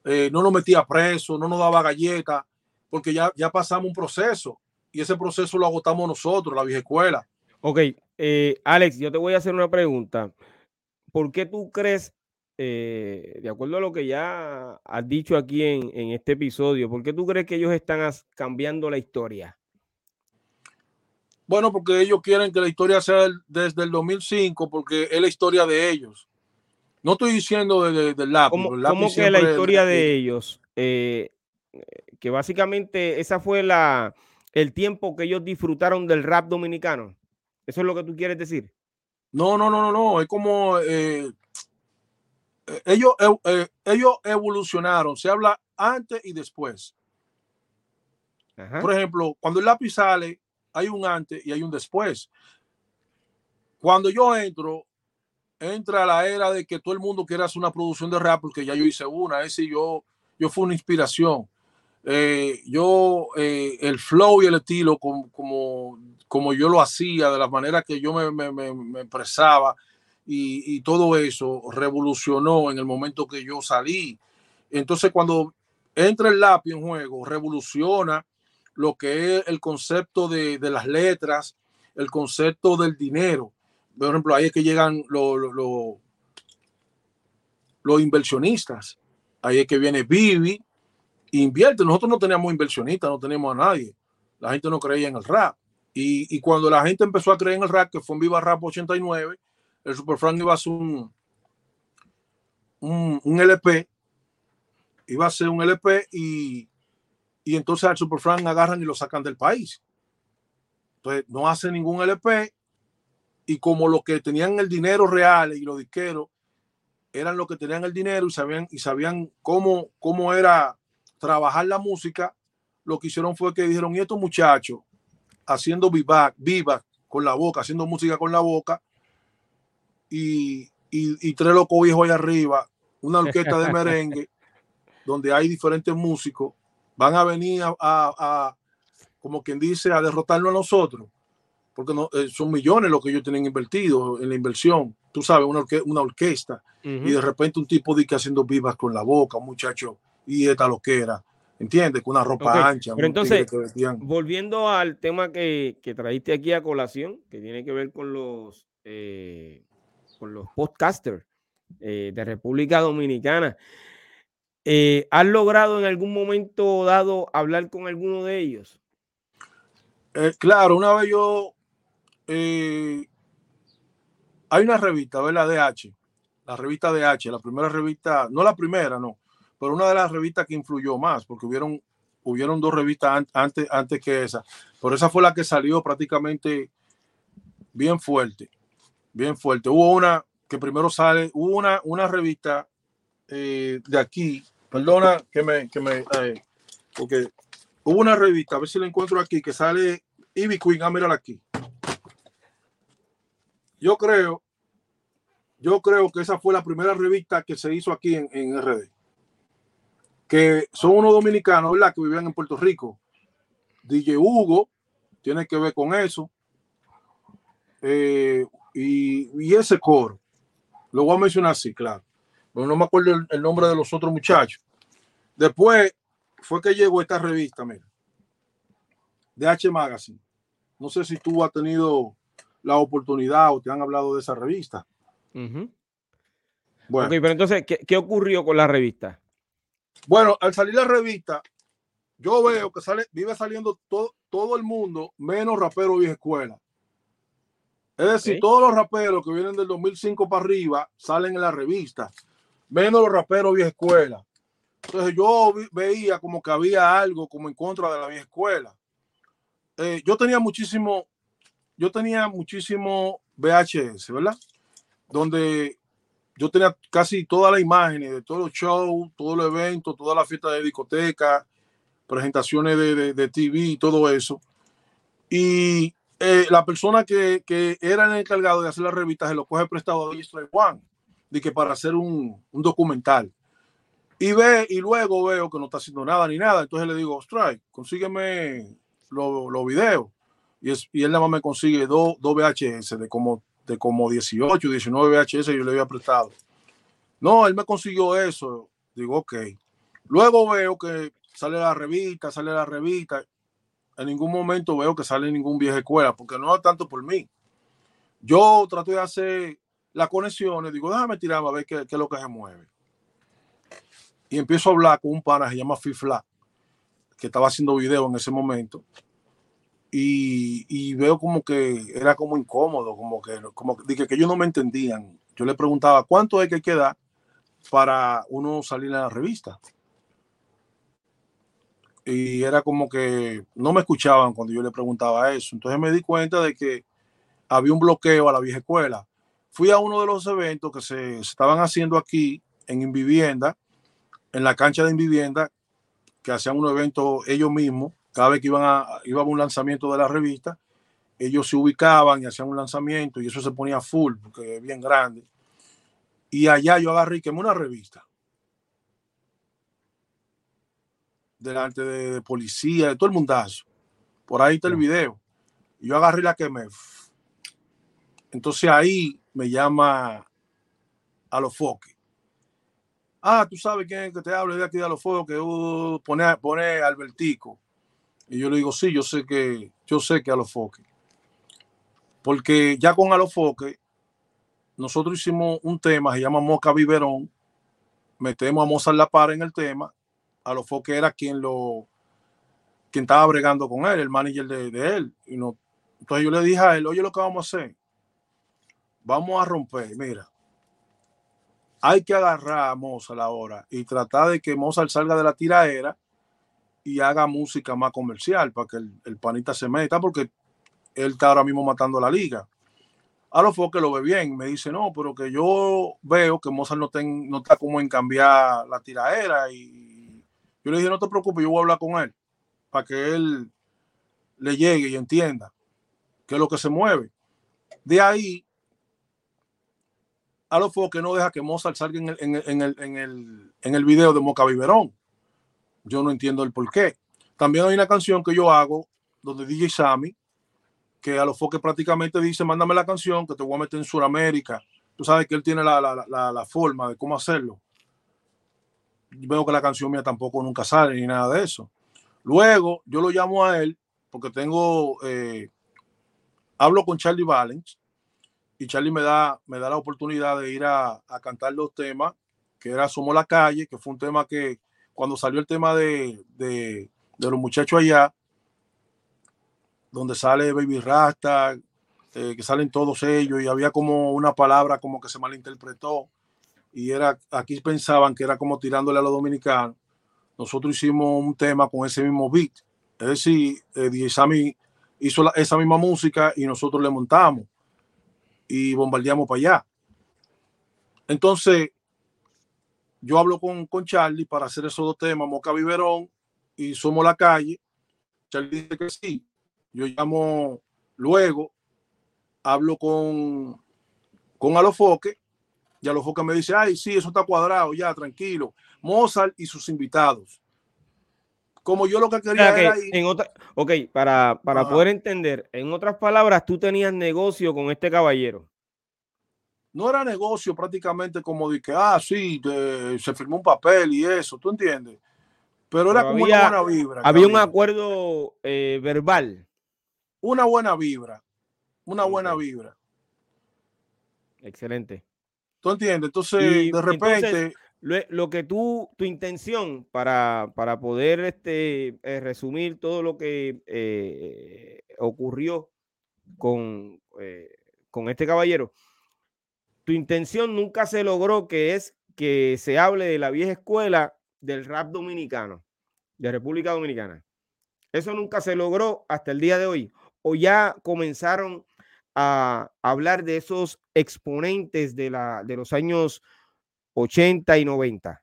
Eh, no nos metía preso, no nos daba galletas, porque ya, ya pasamos un proceso y ese proceso lo agotamos nosotros, la vieja escuela. Ok, eh, Alex, yo te voy a hacer una pregunta. ¿Por qué tú crees, eh, de acuerdo a lo que ya has dicho aquí en, en, este episodio, por qué tú crees que ellos están cambiando la historia? Bueno, porque ellos quieren que la historia sea desde el 2005, porque es la historia de ellos. No estoy diciendo del de, lápiz. ¿Cómo, que la historia de ellos? Eh, que básicamente esa fue la, el tiempo que ellos disfrutaron del rap dominicano. ¿Eso es lo que tú quieres decir? No, no, no, no, no. Es como eh, eh, ellos, eh, ellos evolucionaron. Se habla antes y después. Ajá. Por ejemplo, cuando el lápiz sale, hay un antes y hay un después. Cuando yo entro, entra la era de que todo el mundo quiere hacer una producción de rap, porque ya yo hice una, ese yo, yo fue una inspiración. Eh, yo, eh, el flow y el estilo, como, como, como, yo lo hacía, de la manera que yo me, me, me expresaba y, y, todo eso revolucionó en el momento que yo salí. Entonces, cuando entra el lápiz en juego, revoluciona lo que es el concepto de, de las letras, el concepto del dinero. Por ejemplo, ahí es que llegan los, los, inversionistas. Ahí es que viene Vivi, invierte. Nosotros no teníamos inversionistas, no teníamos a nadie. La gente no creía en el rap. Y, y, cuando la gente empezó a creer en el rap, que fue en Viva Rap 89, el Super Frank iba a hacer un, un, un LP, iba a ser un LP y, y entonces al Super Frank agarran y lo sacan del país. Entonces no hace ningún LP y como los que tenían el dinero real y los disqueros eran los que tenían el dinero y sabían, y sabían cómo, cómo era trabajar la música, lo que hicieron fue que dijeron, y estos muchachos haciendo viva, viva con la boca, haciendo música con la boca, y, y, y tres locos viejos ahí arriba, una orquesta de [laughs] merengue, donde hay diferentes músicos, van a venir a, a, a, como quien dice, a derrotarnos a nosotros, porque no, eh, son millones lo que ellos tienen invertido en la inversión, tú sabes, una, orque una orquesta, uh -huh. y de repente un tipo de que haciendo vivas con la boca, un muchacho, y esta lo que era, ¿entiendes? Con una ropa okay. ancha. Pero entonces, volviendo al tema que, que trajiste aquí a colación, que tiene que ver con los, eh, con los podcasters eh, de República Dominicana. Eh, ¿Has logrado en algún momento dado hablar con alguno de ellos? Claro, una vez yo eh, hay una revista, ¿verdad? DH, la revista DH, la primera revista, no la primera, no, pero una de las revistas que influyó más, porque hubieron, hubieron dos revistas an antes, antes que esa, pero esa fue la que salió prácticamente bien fuerte, bien fuerte. Hubo una que primero sale, hubo una, una revista eh, de aquí, perdona que me, que me, eh, porque hubo una revista, a ver si la encuentro aquí, que sale Ivy Queen, ah, mírala aquí. Yo creo, yo creo que esa fue la primera revista que se hizo aquí en, en RD. Que son unos dominicanos, ¿verdad? Que vivían en Puerto Rico. DJ Hugo tiene que ver con eso. Eh, y, ese coro. Lo voy a mencionar así, claro. Pero no me acuerdo el, el nombre de los otros muchachos. Después fue que llegó esta revista, mira, de H Magazine. No sé si tú has tenido la oportunidad o te han hablado de esa revista. Uh -huh. Bueno, okay, pero entonces, ¿qué, ¿qué, ocurrió con la revista? Bueno, al salir la revista, yo veo que sale, vive saliendo todo, todo el mundo, menos rapero vieja escuela. Es decir, okay. todos los raperos que vienen del 2005 para arriba salen en la revista, menos los raperos vieja escuela. Entonces yo veía como que había algo como en contra de la vieja escuela. Eh, yo tenía muchísimo, yo tenía muchísimo VHS, ¿verdad? Donde yo tenía casi todas las imágenes de todos los shows, todos los eventos, todas las fiestas de discoteca, presentaciones de, de, TV y todo eso. Y eh, la persona que, que, era el encargado de hacer las revistas se lo coge prestado a Strike One, de que para hacer un, un, documental. Y ve, y luego veo que no está haciendo nada ni nada. Entonces le digo, Strike, consígueme los lo videos. Y, es, y él nada más me consigue dos, dos VHS de como, de como 18, 19 VHS yo le había prestado. No, él me consiguió eso. Digo, ok. Luego veo que sale la revista, sale la revista. En ningún momento veo que sale ningún vieja escuela, porque no es tanto por mí. Yo trato de hacer las conexiones, digo, déjame tirarme a ver qué, qué, es lo que se mueve. Y empiezo a hablar con un pana se llama Fifla, que estaba haciendo video en ese momento y, veo como que era como incómodo, como que, como dije que ellos no me entendían. Yo le preguntaba cuánto hay que quedar para uno salir en la revista. Y era como que no me escuchaban cuando yo le preguntaba eso. Entonces me di cuenta de que había un bloqueo a la vieja escuela. fui a uno de los eventos que se, estaban haciendo aquí en Invivienda, en la cancha de Invivienda, que hacían un evento ellos mismos, cada vez que iban a, iba a un lanzamiento de la revista, ellos se ubicaban y hacían un lanzamiento y eso se ponía full, porque es bien grande. Y allá yo agarré y quemé una revista. Delante de, policía, de todo el mundazo. Por ahí está el video. Y yo agarré la quemé. Entonces ahí me llama a los foques. Ah, tú sabes quién es que te habla de aquí de los foques, que uh, pone, pone Albertico. Y yo le digo, sí, yo sé que, yo sé que a los foques. Porque ya con a los foques nosotros hicimos un tema, se llama Moca Biberón, metemos a Mozart La Para en el tema, a lo que era quien lo quien estaba bregando con él, el manager de, él. Y no, entonces yo le dije a él, oye lo que vamos a hacer, vamos a romper, mira, hay que agarrar a Mozart ahora y tratar de que Mozart salga de la tiraera y haga música más comercial para que el, el panita se meta, porque él está ahora mismo matando la liga a los que lo ve bien. Me dice, no, pero que yo veo que Mozart no, no está como en cambiar la tiraera. Y yo le dije, no te preocupes, yo voy a hablar con él para que él le llegue y entienda qué es lo que se mueve. De ahí, a los que no deja que Mozart salga en el, en el, en el, en el, en el video de Moca Biberón. Yo no entiendo el por qué. También hay una canción que yo hago donde DJ Sammy que a los foques prácticamente dice, mándame la canción que te voy a meter en Sudamérica. Tú sabes que él tiene la, la, la, forma de cómo hacerlo. Veo que la canción mía tampoco nunca sale ni nada de eso. Luego yo lo llamo a él porque tengo, eh, hablo con Charlie Valens y Charlie me da, me da la oportunidad de ir a, a cantar los temas, que era Somos la Calle, que fue un tema que cuando salió el tema de, de, los muchachos allá, donde sale Baby Rasta, eh, que salen todos ellos y había como una palabra como que se malinterpretó y era aquí pensaban que era como tirándole a los dominicanos. Nosotros hicimos un tema con ese mismo beat, es decir, eh, Sammy hizo esa misma música y nosotros le montamos y bombardeamos para allá. Entonces, yo hablo con, con Charlie para hacer esos dos temas, Moca Biberón y Somos la Calle. Charlie dice que sí, yo llamo luego, hablo con, con Alofoque, y Alofoque me dice, ay, sí, eso está cuadrado, ya, tranquilo. Mozart y sus invitados. Como yo lo que quería era en otra, Ok, para, para poder entender, en otras palabras, tú tenías negocio con este caballero. No era negocio prácticamente como de que, ah, sí, se firmó un papel y eso, ¿tú entiendes? Pero era como una buena vibra. Había un acuerdo eh, verbal una buena vibra, una buena vibra. Excelente. ¿Tú entiendes? Entonces, de repente... lo, que tú, tu intención para, para poder este, eh, resumir todo lo que eh, ocurrió con, con este caballero, tu intención nunca se logró, que es que se hable de la vieja escuela del rap dominicano, de República Dominicana. Eso nunca se logró hasta el día de hoy o ya comenzaron a hablar de esos exponentes de, la, de los años 80 y 90?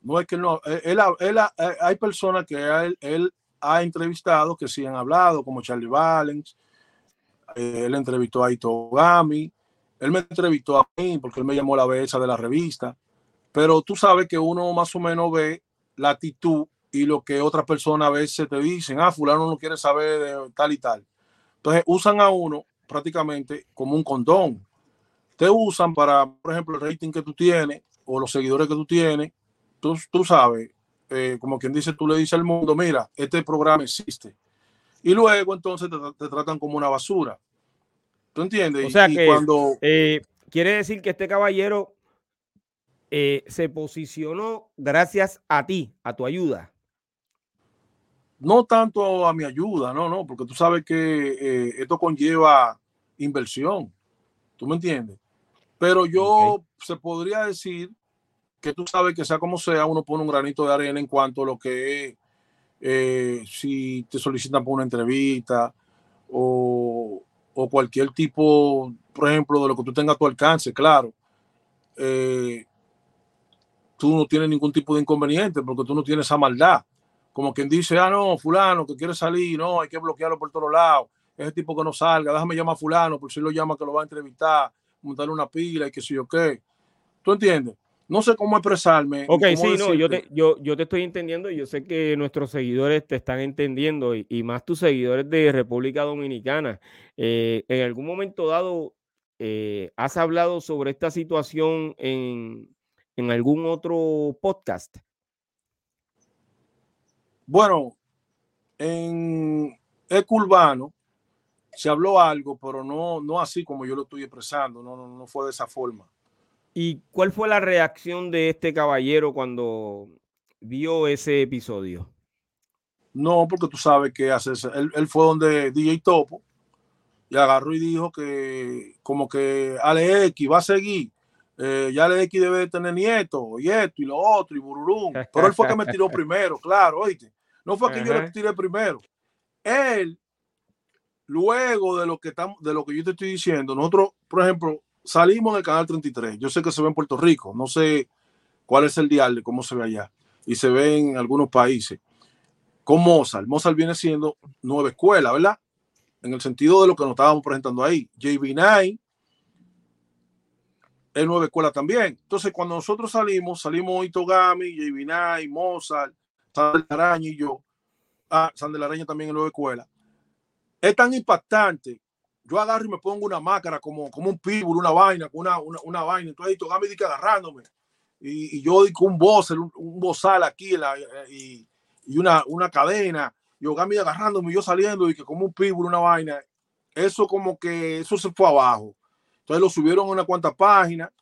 No es que no, él, eh, hay personas que él, ha entrevistado que sí han hablado, como Charlie Valens, eh, él entrevistó a Ito Gami, él me entrevistó a mí porque él me llamó la belleza de la revista, pero tú sabes que uno más o menos ve la actitud y lo que otras personas a veces te dicen, ah, fulano no quiere saber de tal y tal. Entonces usan a uno prácticamente como un condón. Te usan para, por ejemplo, el rating que tú tienes o los seguidores que tú tienes. Tú, tú sabes, eh, como quien dice, tú le dices al mundo, mira, este programa existe. Y luego entonces te, tratan como una basura. ¿Tú entiendes? O sea que cuando... Eh, quiere decir que este caballero eh, se posicionó gracias a ti, a tu ayuda no tanto a mi ayuda, no, no, porque tú sabes que eh, esto conlleva inversión, ¿tú me entiendes? Pero yo se podría decir que tú sabes que sea como sea, uno pone un granito de arena en cuanto a lo que es, eh, si te solicitan por una entrevista o, o cualquier tipo, por ejemplo, de lo que tú tengas a tu alcance, claro, eh, tú no tienes ningún tipo de inconveniente porque tú no tienes esa maldad. Como quien dice, ah, no, fulano que quiere salir, no, hay que bloquearlo por todos lados. Ese tipo que no salga, déjame llamar a fulano, por si lo llama que lo va a entrevistar, montarle una pila y que sé yo qué. ¿Tú entiendes? No sé cómo expresarme. Ok, sí, no, yo te, yo, yo te estoy entendiendo y yo sé que nuestros seguidores te están entendiendo y, y más tus seguidores de República Dominicana. Eh, en algún momento dado, eh, ¿has hablado sobre esta situación en, en algún otro podcast? Bueno, en Ecurbano se habló algo, pero no, no así como yo lo estoy expresando, no, no, no fue de esa forma. ¿Y cuál fue la reacción de este caballero cuando vio ese episodio? No, porque tú sabes que hace, él, él fue donde DJ Topo y agarró y dijo que como que Ale X va a seguir. Eh, ya Ale X debe tener nieto y esto y lo otro y bururum. Pero él fue que me tiró [laughs] primero, claro, oíste. No fue que yo le tiré primero. Él, luego de lo que estamos, de lo que yo te estoy diciendo, nosotros, por ejemplo, salimos en el canal 33. Yo sé que se ve en Puerto Rico, no sé cuál es el dial de cómo se ve allá. Y se ve en algunos países. Con Mozart. Mozart viene siendo nueva escuela, ¿verdad? En el sentido de lo que nos estábamos presentando ahí. JB9 es nueva escuela también. Entonces, cuando nosotros salimos, salimos Itogami, JB9, Mozart, Sandel Araña y yo. Ah, Sandel Araña también en nueva escuela. Es tan impactante yo agarro y me pongo una máscara como, como un pitbull, una vaina, una, una, una vaina. Entonces Togami dice agarrándome. Y, y yo digo un bozal, un, un bozal aquí la, y, y, una, una cadena. Y Ogami agarrándome, yo saliendo y que como un pitbull, una vaina. Eso como que eso se fue abajo. Entonces lo subieron a una cuanta página.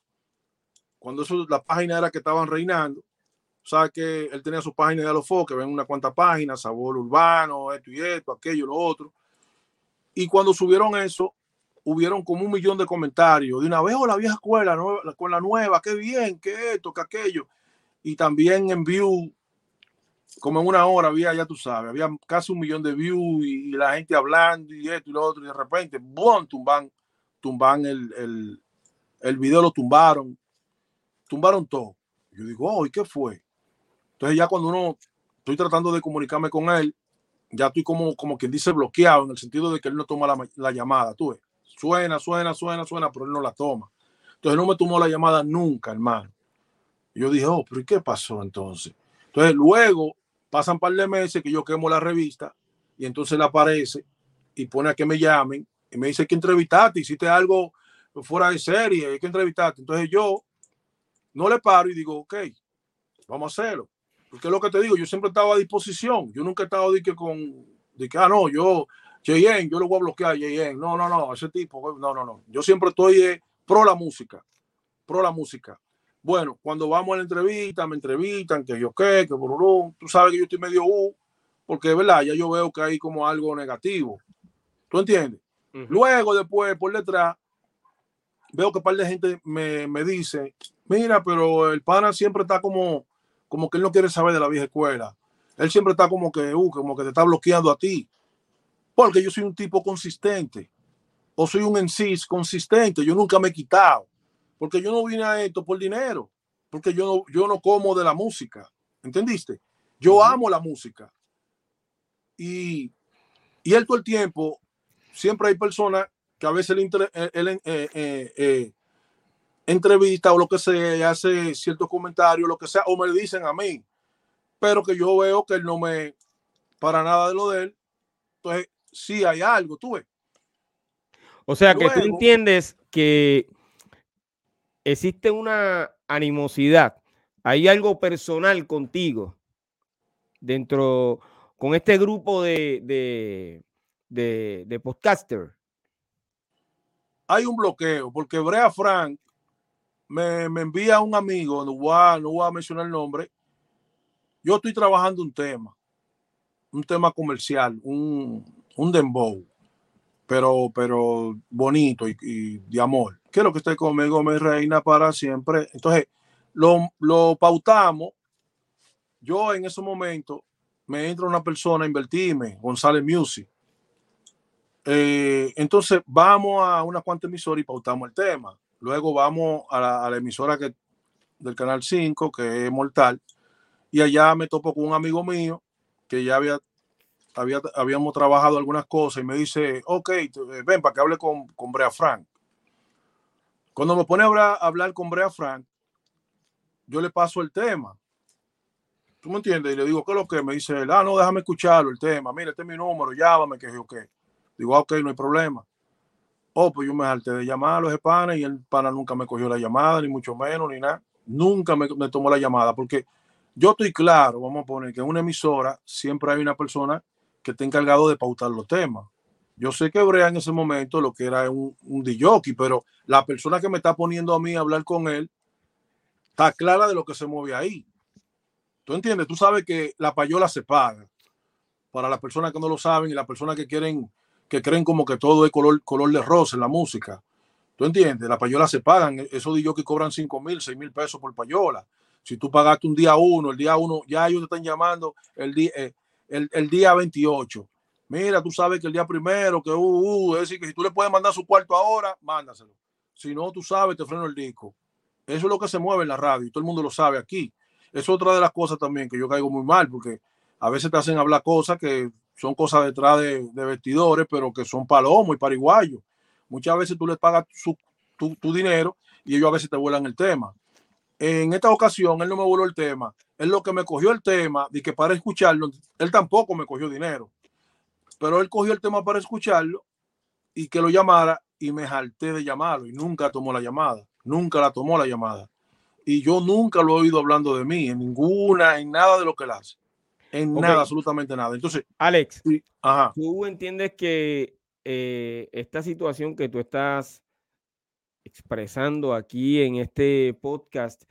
Cuando eso, la página era que estaban reinando. O sea que él tenía su página de los que ven una cuanta páginas, sabor urbano, esto y esto, aquello, lo otro y cuando subieron eso, hubieron como un millón de comentarios. De una vez, o la vieja escuela, con la nueva, qué bien, qué esto, qué aquello. Y también en view, como en una hora había, ya tú sabes, había casi un millón de views y, la gente hablando y esto y lo otro. Y de repente, ¡bum! tumban, tumban el, el, el video, lo tumbaron. Tumbaron todo. Yo digo, oh, ¿y qué fue? Entonces ya cuando uno, estoy tratando de comunicarme con él, ya estoy como, como quien dice bloqueado en el sentido de que él no toma la, la llamada. Tú suena, suena, suena, suena, pero él no la toma. Entonces no me tomó la llamada nunca, hermano. Yo dije, oh, pero ¿y qué pasó entonces? Entonces luego pasan un par de meses que yo quemo la revista y entonces él aparece y pone a que me llamen y me dice que entrevistaste, hiciste algo fuera de serie, hay que entrevistarte. Entonces yo no le paro y digo, ok, vamos a hacerlo. Porque es lo que te digo, yo siempre estaba a disposición. Yo nunca he estado de que con, de que, ah, no, yo, Cheyenne, yo lo voy a bloquear, Cheyenne. No, no, no, ese tipo, no, no, no. Yo siempre estoy eh, pro la música, pro la música. Bueno, cuando vamos a la entrevista, me entrevistan, que yo qué, que bururú, tú sabes que yo estoy medio U, porque de verdad, ya yo veo que hay como algo negativo. ¿Tú entiendes? Uh -huh. Luego, después, por detrás, veo que un par de gente me, me dice, mira, pero el pana siempre está como como que él no quiere saber de la vieja escuela. Él siempre está como que, uh, como que te está bloqueando a ti. Porque yo soy un tipo consistente. O soy un ensis consistente. Yo nunca me he quitado. Porque yo no vine a esto por dinero. Porque yo no, yo no como de la música. ¿Entendiste? Yo amo la música. Y, y él todo el tiempo, siempre hay personas que a veces él, él eh, eh, eh, entrevista o lo que sea, hace ciertos comentarios, lo que sea, o me dicen a mí, pero que yo veo que él no me, para nada de lo de él, entonces sí hay algo, tú ves. O sea, Luego, que tú entiendes que existe una animosidad, hay algo personal contigo dentro, con este grupo de, de, de, de podcaster. Hay un bloqueo, porque Brea Frank me, me, envía un amigo, no voy, a, no voy a mencionar el nombre, yo estoy trabajando un tema, un tema comercial, un, un dembow, pero, pero bonito y, y de amor. Quiero que esté conmigo, mi reina, para siempre. Entonces, lo, lo pautamos. Yo en ese momento me entra una persona a invertirme, González Music. Eh, entonces vamos a una cuanta emisora y pautamos el tema. Luego vamos a la, emisora que, del Canal 5, que es Mortal, y allá me topo con un amigo mío que ya había, había habíamos trabajado algunas cosas y me dice, ok, ven para que hable con, con Brea Frank. Cuando me pone a hablar, con Brea Frank, yo le paso el tema. ¿Tú me entiendes? Y le digo, ¿qué es lo que? Me dice, ah, no, déjame escucharlo, el tema. Mira, este es mi número, llámame, que yo qué. Digo, ah, ok, no hay problema. Oh, pues yo me harté de llamar a los panas y el pana nunca me cogió la llamada, ni mucho menos, ni nada. Nunca me, tomó la llamada, porque yo estoy claro, vamos a poner que en una emisora siempre hay una persona que está encargado de pautar los temas. Yo sé que Brea en ese momento lo que era un, un pero la persona que me está poniendo a mí a hablar con él está clara de lo que se mueve ahí. ¿Tú entiendes? Tú sabes que la payola se paga. Para las personas que no lo saben y las personas que quieren, que creen como que todo es color, color de rosa en la música. ¿Tú entiendes? La payola se pagan. Eso digo que cobran 5 mil, 6 mil pesos por payola. Si tú pagaste un día uno, el día uno, ya ellos te están llamando el día, eh, el día 28 Mira, tú sabes que el día primero, que uh, uh, es decir, que si tú le puedes mandar su cuarto ahora, mándaselo. Si no, tú sabes, te freno el disco. Eso es lo que se mueve en la radio y todo el mundo lo sabe aquí. Es otra de las cosas también que yo caigo muy mal porque a veces te hacen hablar cosas que son cosas detrás de, vestidores, pero que son palomos y pariguayos. Muchas veces tú les pagas tu, dinero y ellos a veces te vuelan el tema. En esta ocasión, él no me voló el tema. Él lo que me cogió el tema y que para escucharlo, él tampoco me cogió dinero pero él cogió el tema para escucharlo y que lo llamara y me jalté de llamarlo y nunca tomó la llamada, nunca la tomó la llamada. Y yo nunca lo he oído hablando de mí, en ninguna, en nada de lo que él hace. En nada, absolutamente nada. Entonces, Alex, tú entiendes que eh, esta situación que tú estás expresando aquí en este podcast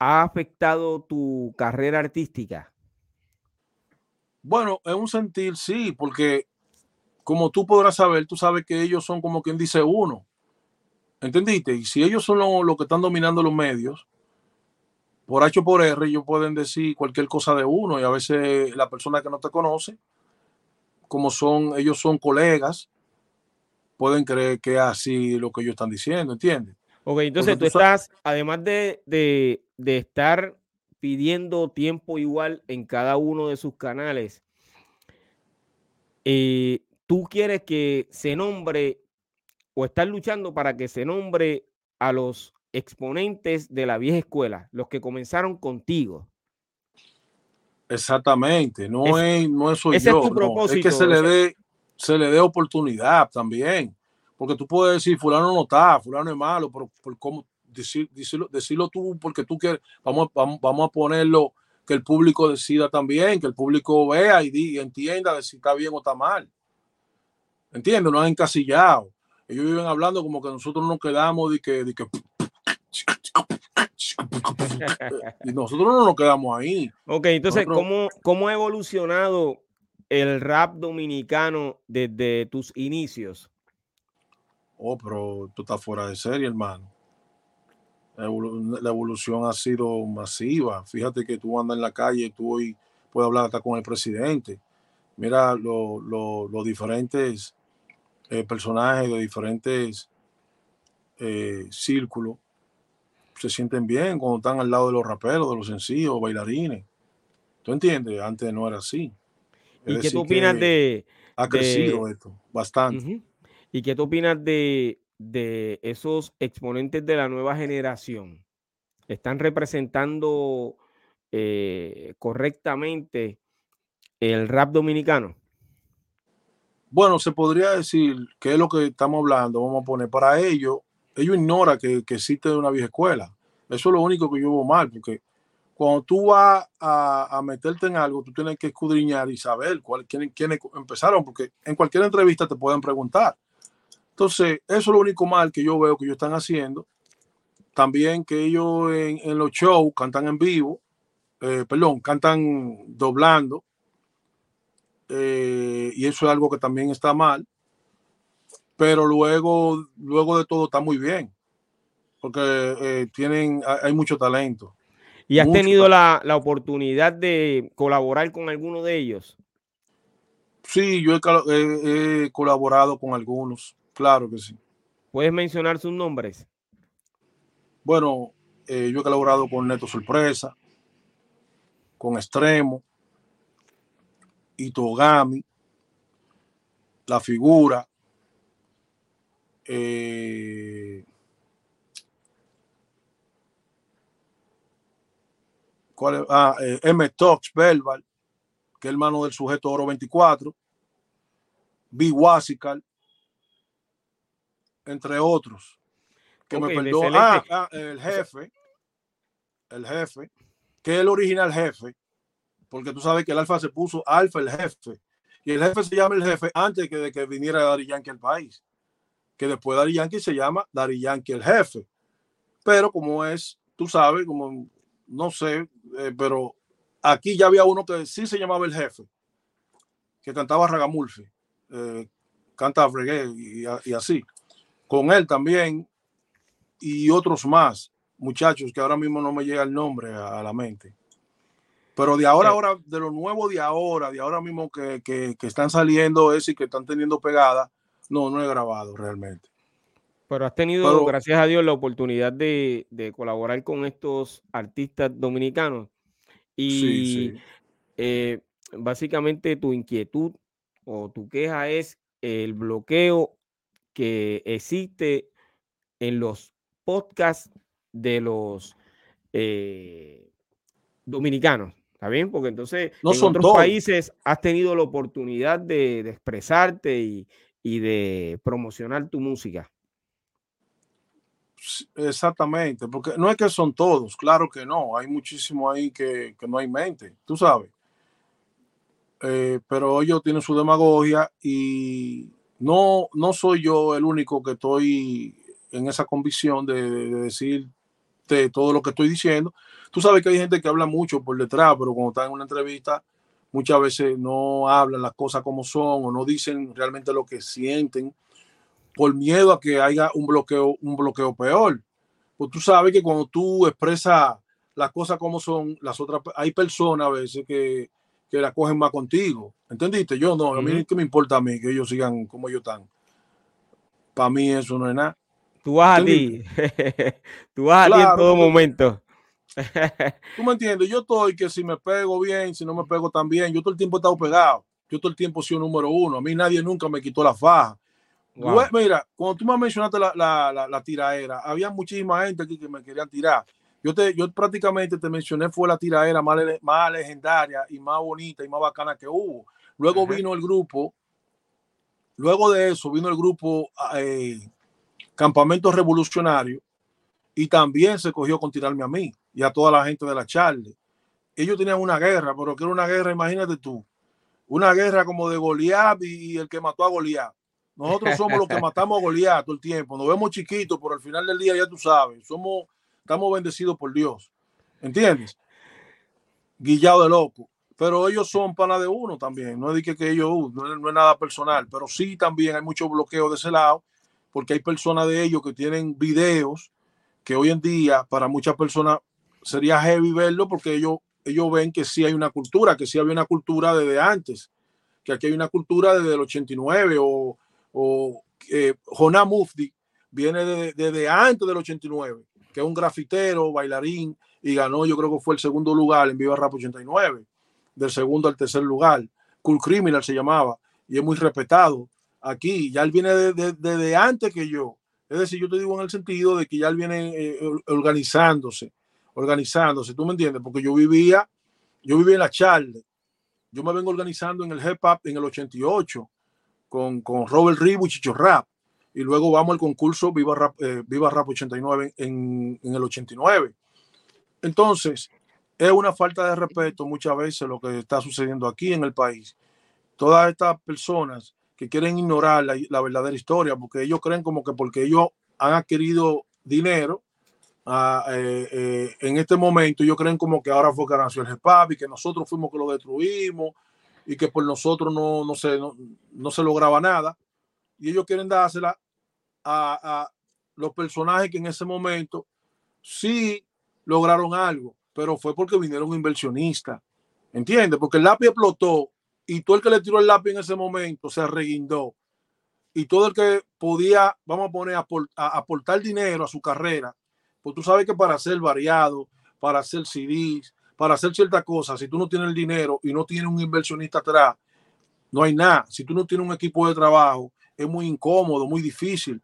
ha afectado tu carrera artística. Bueno, en un sentir sí, porque como tú podrás saber, tú sabes que ellos son como quien dice uno. ¿Entendiste? Y si ellos son los lo que están dominando los medios, por H por R, ellos pueden decir cualquier cosa de uno y a veces la persona que no te conoce, como son, ellos son colegas, pueden creer que es así lo que ellos están diciendo, ¿entiendes? Ok, entonces tú, estás, además de, de, de estar pidiendo tiempo igual en cada uno de sus canales, eh, tú quieres que se nombre o estás luchando para que se nombre a los exponentes de la vieja escuela, los que comenzaron contigo. Exactamente, no es, no es soy ese yo, es, tu propósito, es que se le dé se le dé oportunidad también, porque tú puedes decir fulano no está, fulano es malo, pero por cómo decirlo, decirlo tú porque tú quieres, vamos, vamos, vamos, a ponerlo que el público decida también, que el público vea y, entienda de si está bien o está mal. Entiendo, no han encasillado. Ellos viven hablando como que nosotros nos quedamos de que, de que y nosotros no nos quedamos ahí. Ok, entonces, ¿cómo, ¿cómo ha evolucionado el rap dominicano desde tus inicios? Oh, pero tú estás fuera de serie, hermano la evolución ha sido masiva. Fíjate que tú andas en la calle, tú hoy puedes hablar hasta con el presidente. Mira los diferentes eh, personajes de diferentes eh, círculos se sienten bien cuando están al lado de los raperos, de los sencillos, bailarines. ¿Tú entiendes? Antes no era así. ¿Y qué tú opinas de... Ha crecido esto bastante. ¿Y qué tú opinas de de esos exponentes de la nueva generación están representando eh, correctamente el rap dominicano? Bueno, se podría decir que es lo que estamos hablando, vamos a poner, para ellos, ellos ignoran que, existe una vieja escuela. Eso es lo único que yo veo mal, porque cuando tú vas a, meterte en algo, tú tienes que escudriñar y saber cuál, quiénes, quiénes empezaron, porque en cualquier entrevista te pueden preguntar entonces, eso es lo único mal que yo veo que ellos están haciendo. También que ellos en, los shows cantan en vivo, eh, perdón, cantan doblando. Eh, y eso es algo que también está mal. Pero luego, luego de todo está muy bien. Porque eh, tienen, hay mucho talento. ¿Y has tenido la, la, oportunidad de colaborar con alguno de ellos? Sí, yo he, colaborado con algunos, claro que sí. ¿Puedes mencionar sus nombres? Bueno, eh, yo he colaborado con Neto Sorpresa, con Extremo, Itogami, La Figura, eh, ¿cuál es? Ah, eh, M. Tox, Belval, que es hermano del sujeto Oro 24, B. Wasical, entre otros. Que me perdón. Ah, ah, el jefe, el jefe, que es el original jefe, porque tú sabes que el alfa se puso alfa el jefe. Y el jefe se llama el jefe antes de que viniera Dari Yankee al país. Que después Dari Yankee se llama Dari Yankee el jefe. Pero como es, tú sabes, como no sé, eh, pero aquí ya había uno que sí se llamaba el jefe, que cantaba Ragamulfi, eh, canta reggae y, así. Con él también y otros más, muchachos, que ahora mismo no me llega el nombre a, la mente. Pero de ahora, ahora, de lo nuevo de ahora, de ahora mismo que, que, están saliendo ese y que están teniendo pegada, no, no he grabado realmente. Pero has tenido, gracias a Dios, la oportunidad de, de, colaborar con estos artistas dominicanos y eh, básicamente tu inquietud o tu queja es el bloqueo que existe en los podcasts de los eh, dominicanos. ¿Está bien? Porque entonces no en otros países has tenido la oportunidad de, expresarte y, y, de promocionar tu música. Exactamente, porque no es que son todos, claro que no, hay muchísimo ahí que, no hay mente, tú sabes. Eh, pero ellos tienen su demagogia y no, no soy yo el único que estoy en esa convicción de, de todo lo que estoy diciendo. Tú sabes que hay gente que habla mucho por detrás, pero cuando está en una entrevista, muchas veces no hablan las cosas como son o no dicen realmente lo que sienten por miedo a que haya un bloqueo, un bloqueo peor. Pues tú sabes que cuando tú expresas las cosas como son, las otras, hay personas a veces que, que la cogen más contigo. ¿Entendiste? Yo no, a mí que me importa a mí que ellos sigan como ellos están. Para mí eso no es nada. Tú vas a ti. [laughs] tú vas a ti en todo momento. [laughs] tú me entiendes, yo estoy que si me pego bien, si no me pego tan bien, yo todo el tiempo he estado pegado. Yo todo el tiempo he sido número uno. A mí nadie nunca me quitó la faja. Mira, cuando tú me mencionaste la, la, la, tiraera, había muchísima gente aquí que me querían tirar. Yo, te, yo prácticamente te mencioné fue la tiraera más, más legendaria y más bonita y más bacana que hubo. Luego vino el grupo, luego de eso vino el grupo eh, Campamento Revolucionario y también se cogió con tirarme a mí y a toda la gente de la Charlie. Ellos tenían una guerra, pero que era una guerra, imagínate tú, una guerra como de Goliat y, el que mató a Goliat nosotros somos los que [laughs] matamos a Goliat todo el tiempo. Nos vemos chiquitos, pero al final del día ya tú sabes, somos, estamos bendecidos por Dios. ¿Entiendes? Guillado de loco. Pero ellos son pana de uno también. No es que, que ellos, uh, no, es nada personal, pero sí también hay mucho bloqueo de ese lado, porque hay personas de ellos que tienen videos que hoy en día para muchas personas sería heavy verlo porque ellos, ellos ven que sí hay una cultura, que sí había una cultura desde antes, que aquí hay una cultura desde el 89 o o eh, Jonah Mufti viene desde antes del 89, que es un grafitero, bailarín, y ganó, yo creo que fue el segundo lugar en Viva Rap 89, del segundo al tercer lugar. Cool Criminal se llamaba, y es muy respetado aquí. Ya él viene desde antes que yo. Es decir, yo te digo en el sentido de que ya él viene eh, organizándose, organizándose, ¿tú me entiendes? Porque yo vivía, yo vivía en la Charle. Yo me vengo organizando en el hip hop en el 88 con, con Robert Ribu y Chicho Rap. Y luego vamos al concurso Viva Rap, eh, Viva Rap 89 en, en el 89. Entonces, es una falta de respeto muchas veces lo que está sucediendo aquí en el país. Todas estas personas que quieren ignorar la, verdadera historia, porque ellos creen como que porque ellos han adquirido dinero ah, eh, eh, en este momento, ellos creen como que ahora fue que nació el GEPAP y que nosotros fuimos que lo destruimos y que por nosotros no, no, se, no, se lograba nada. Y ellos quieren dársela a, a los personajes que en ese momento sí lograron algo, pero fue porque vinieron inversionistas. ¿Entiendes? Porque el lápiz explotó y todo el que le tiró el lápiz en ese momento se reguindó. Y todo el que podía, vamos a poner, aportar dinero a su carrera, pues tú sabes que para ser variado, para hacer CDs, para hacer ciertas cosas, si tú no tienes el dinero y no tienes un inversionista atrás, no hay nada. Si tú no tienes un equipo de trabajo, es muy incómodo, muy difícil.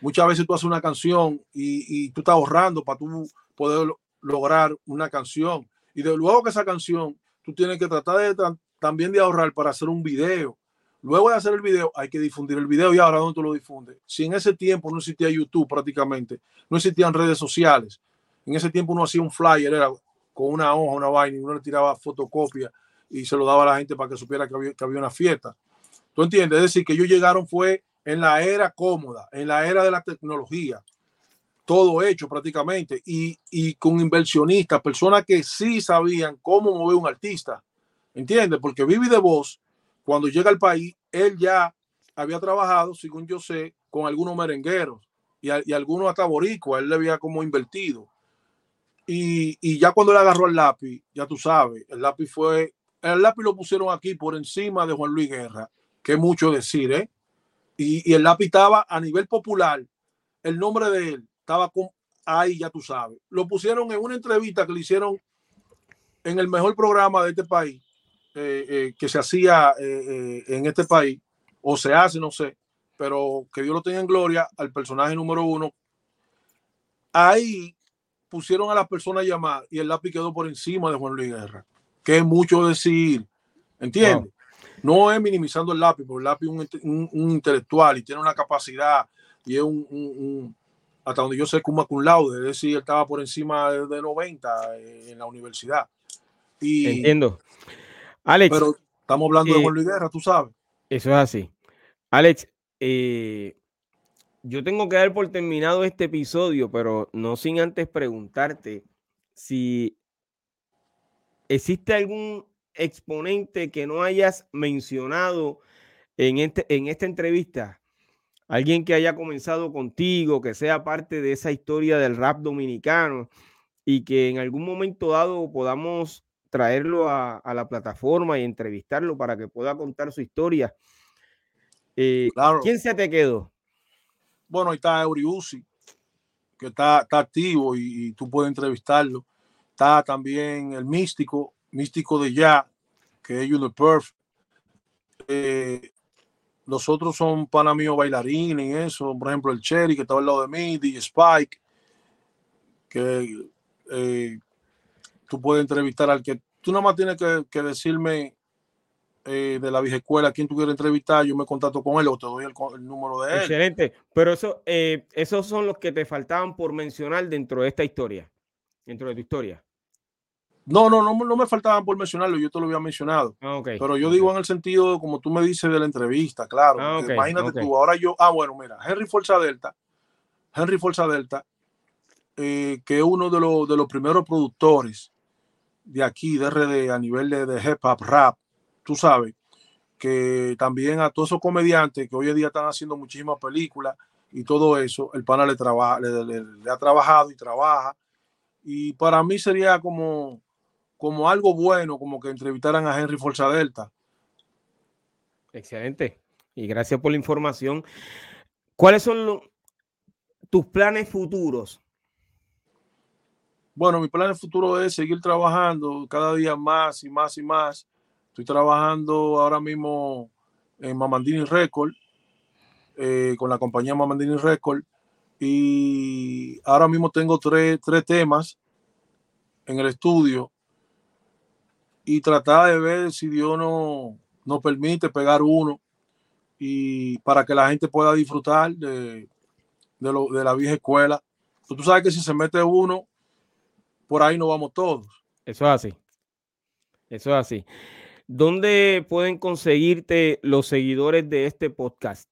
Muchas veces tú haces una canción y, y tú estás ahorrando para tú poder lograr una canción. Y de luego que esa canción, tú tienes que tratar de también de ahorrar para hacer un video. Luego de hacer el video, hay que difundir el video y ahora dónde tú lo difundes. Si en ese tiempo no existía YouTube prácticamente, no existían redes sociales. En ese tiempo uno hacía un flyer, era con una hoja, una vaina, y uno le tiraba fotocopia y se lo daba a la gente para que supiera que había, que había una fiesta. ¿Tú entiendes? Es decir, que ellos llegaron fue en la era cómoda, en la era de la tecnología todo hecho prácticamente y, y con inversionistas, personas que sí sabían cómo mover un artista, ¿entiendes? Porque Vivi de Voz, cuando llega al país, él ya había trabajado, según yo sé, con algunos merengueros y, y algunos hasta boricua, él le había como invertido. Y, y, ya cuando le agarró el lápiz, ya tú sabes, el lápiz fue, el lápiz lo pusieron aquí por encima de Juan Luis Guerra, que mucho decir, ¿eh? Y, y el lápiz estaba a nivel popular, el nombre de él estaba ahí, ya tú sabes. Lo pusieron en una entrevista que le hicieron en el mejor programa de este país, eh, eh, que se hacía eh, en este país, o se hace, no sé, pero que Dios lo tenga en gloria, al personaje número uno. Ahí pusieron a las personas a llamar y el lápiz quedó por encima de Juan Luis Guerra, que es mucho decir, ¿entiendes? No es minimizando el lápiz, porque el lápiz es un, un, intelectual y tiene una capacidad y es un, hasta donde yo sé, Kuma Cum Laude, es decir, él estaba por encima de, 90 en la universidad. Y, Entiendo. Alex. Pero estamos hablando de Juan Luis Guerra, tú sabes. Eso es así. Alex, eh, yo tengo que dar por terminado este episodio, pero no sin antes preguntarte si existe algún exponente que no hayas mencionado en, este, en esta entrevista alguien que haya comenzado contigo, que sea parte de esa historia del rap dominicano y que en algún momento dado podamos traerlo a, la plataforma y entrevistarlo para que pueda contar su historia. Eh, ¿Quién se te quedó? Bueno, ahí está Euriusi, que está, está activo y, tú puedes entrevistarlo. Está también el místico, místico de ya, que es Uniperf. Eh, los otros son mío bailarines y eso, por ejemplo, el Cherry que estaba al lado de mí, DJ Spike, que eh, tú puedes entrevistar al que tú nada más tienes que, decirme eh, de la vieja escuela quién tú quieres entrevistar, yo me contacto con él o te doy el, número de él. Excelente, pero eso, eh, esos son los que te faltaban por mencionar dentro de esta historia, dentro de tu historia. No, no, no, no me faltaban por mencionarlo, yo te lo había mencionado. Ah, pero yo digo en el sentido, como tú me dices de la entrevista, claro. Ah, imagínate tú, ahora yo, ah, bueno, mira, Henry Forza Delta, Henry Forza Delta, eh, que es uno de los, de los primeros productores de aquí, de RD, a nivel de, de hip hop, rap, tú sabes, que también a todos esos comediantes que hoy en día están haciendo muchísimas películas y todo eso, el pana le, trabaja, le ha trabajado y trabaja. Y para mí sería como como algo bueno, como que entrevistaran a Henry Forza Delta. Excelente. Y gracias por la información. ¿Cuáles son tus planes futuros? Bueno, mi plan futuro es seguir trabajando cada día más y más y más. Estoy trabajando ahora mismo en Mamandini Record, eh, con la compañía Mamandini Record. Y ahora mismo tengo tres, tres temas en el estudio y tratar de ver si Dios no nos permite pegar uno y para que la gente pueda disfrutar de, de, lo, de la vieja escuela. Tú sabes que si se mete uno, por ahí no vamos todos. Eso es así. Eso es así. ¿Dónde pueden conseguirte los seguidores de este podcast?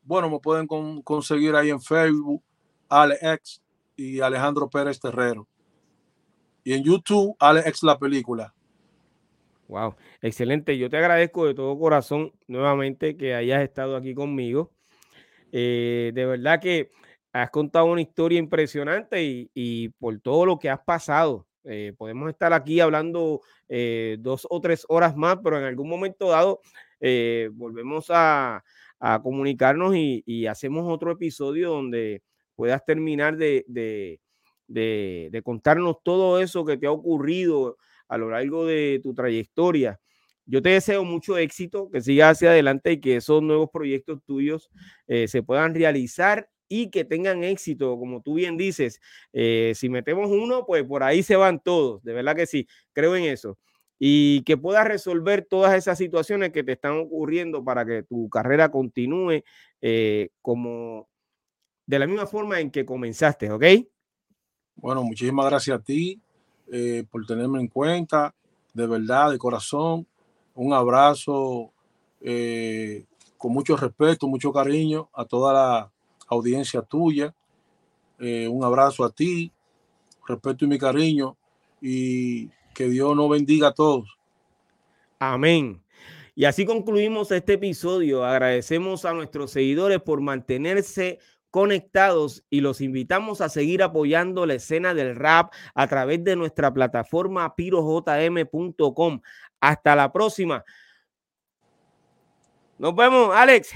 Bueno, me pueden conseguir ahí en Facebook, Alex y Alejandro Pérez Terrero y en YouTube, Alex la película. Wow, excelente. Yo te agradezco de todo corazón nuevamente que hayas estado aquí conmigo. Eh, de verdad que has contado una historia impresionante y, por todo lo que has pasado Eh, podemos estar aquí hablando eh, dos o tres horas más, pero en algún momento dado eh, volvemos a, comunicarnos y, hacemos otro episodio donde puedas terminar de, de, contarnos todo eso que te ha ocurrido a lo largo de tu trayectoria. Yo te deseo mucho éxito, que sigas hacia adelante y que esos nuevos proyectos tuyos se puedan realizar y que tengan éxito, como tú bien dices. Eh, si metemos uno, pues por ahí se van todos, de verdad que sí, creo en eso. Y que puedas resolver todas esas situaciones que te están ocurriendo para que tu carrera continúe eh, como de la misma forma en que comenzaste, ¿ok? Bueno, muchísimas gracias a ti eh, por tenerme en cuenta, de verdad, de corazón. Un abrazo con mucho respeto, mucho cariño a toda la audiencia tuya. Eh, un abrazo a ti, respeto y mi cariño y que Dios nos bendiga a todos. Amén. Y así concluimos este episodio. Agradecemos a nuestros seguidores por mantenerse conectados y los invitamos a seguir apoyando la escena del rap a través de nuestra plataforma pirojm.com. Hasta la próxima. Nos vemos, Alex.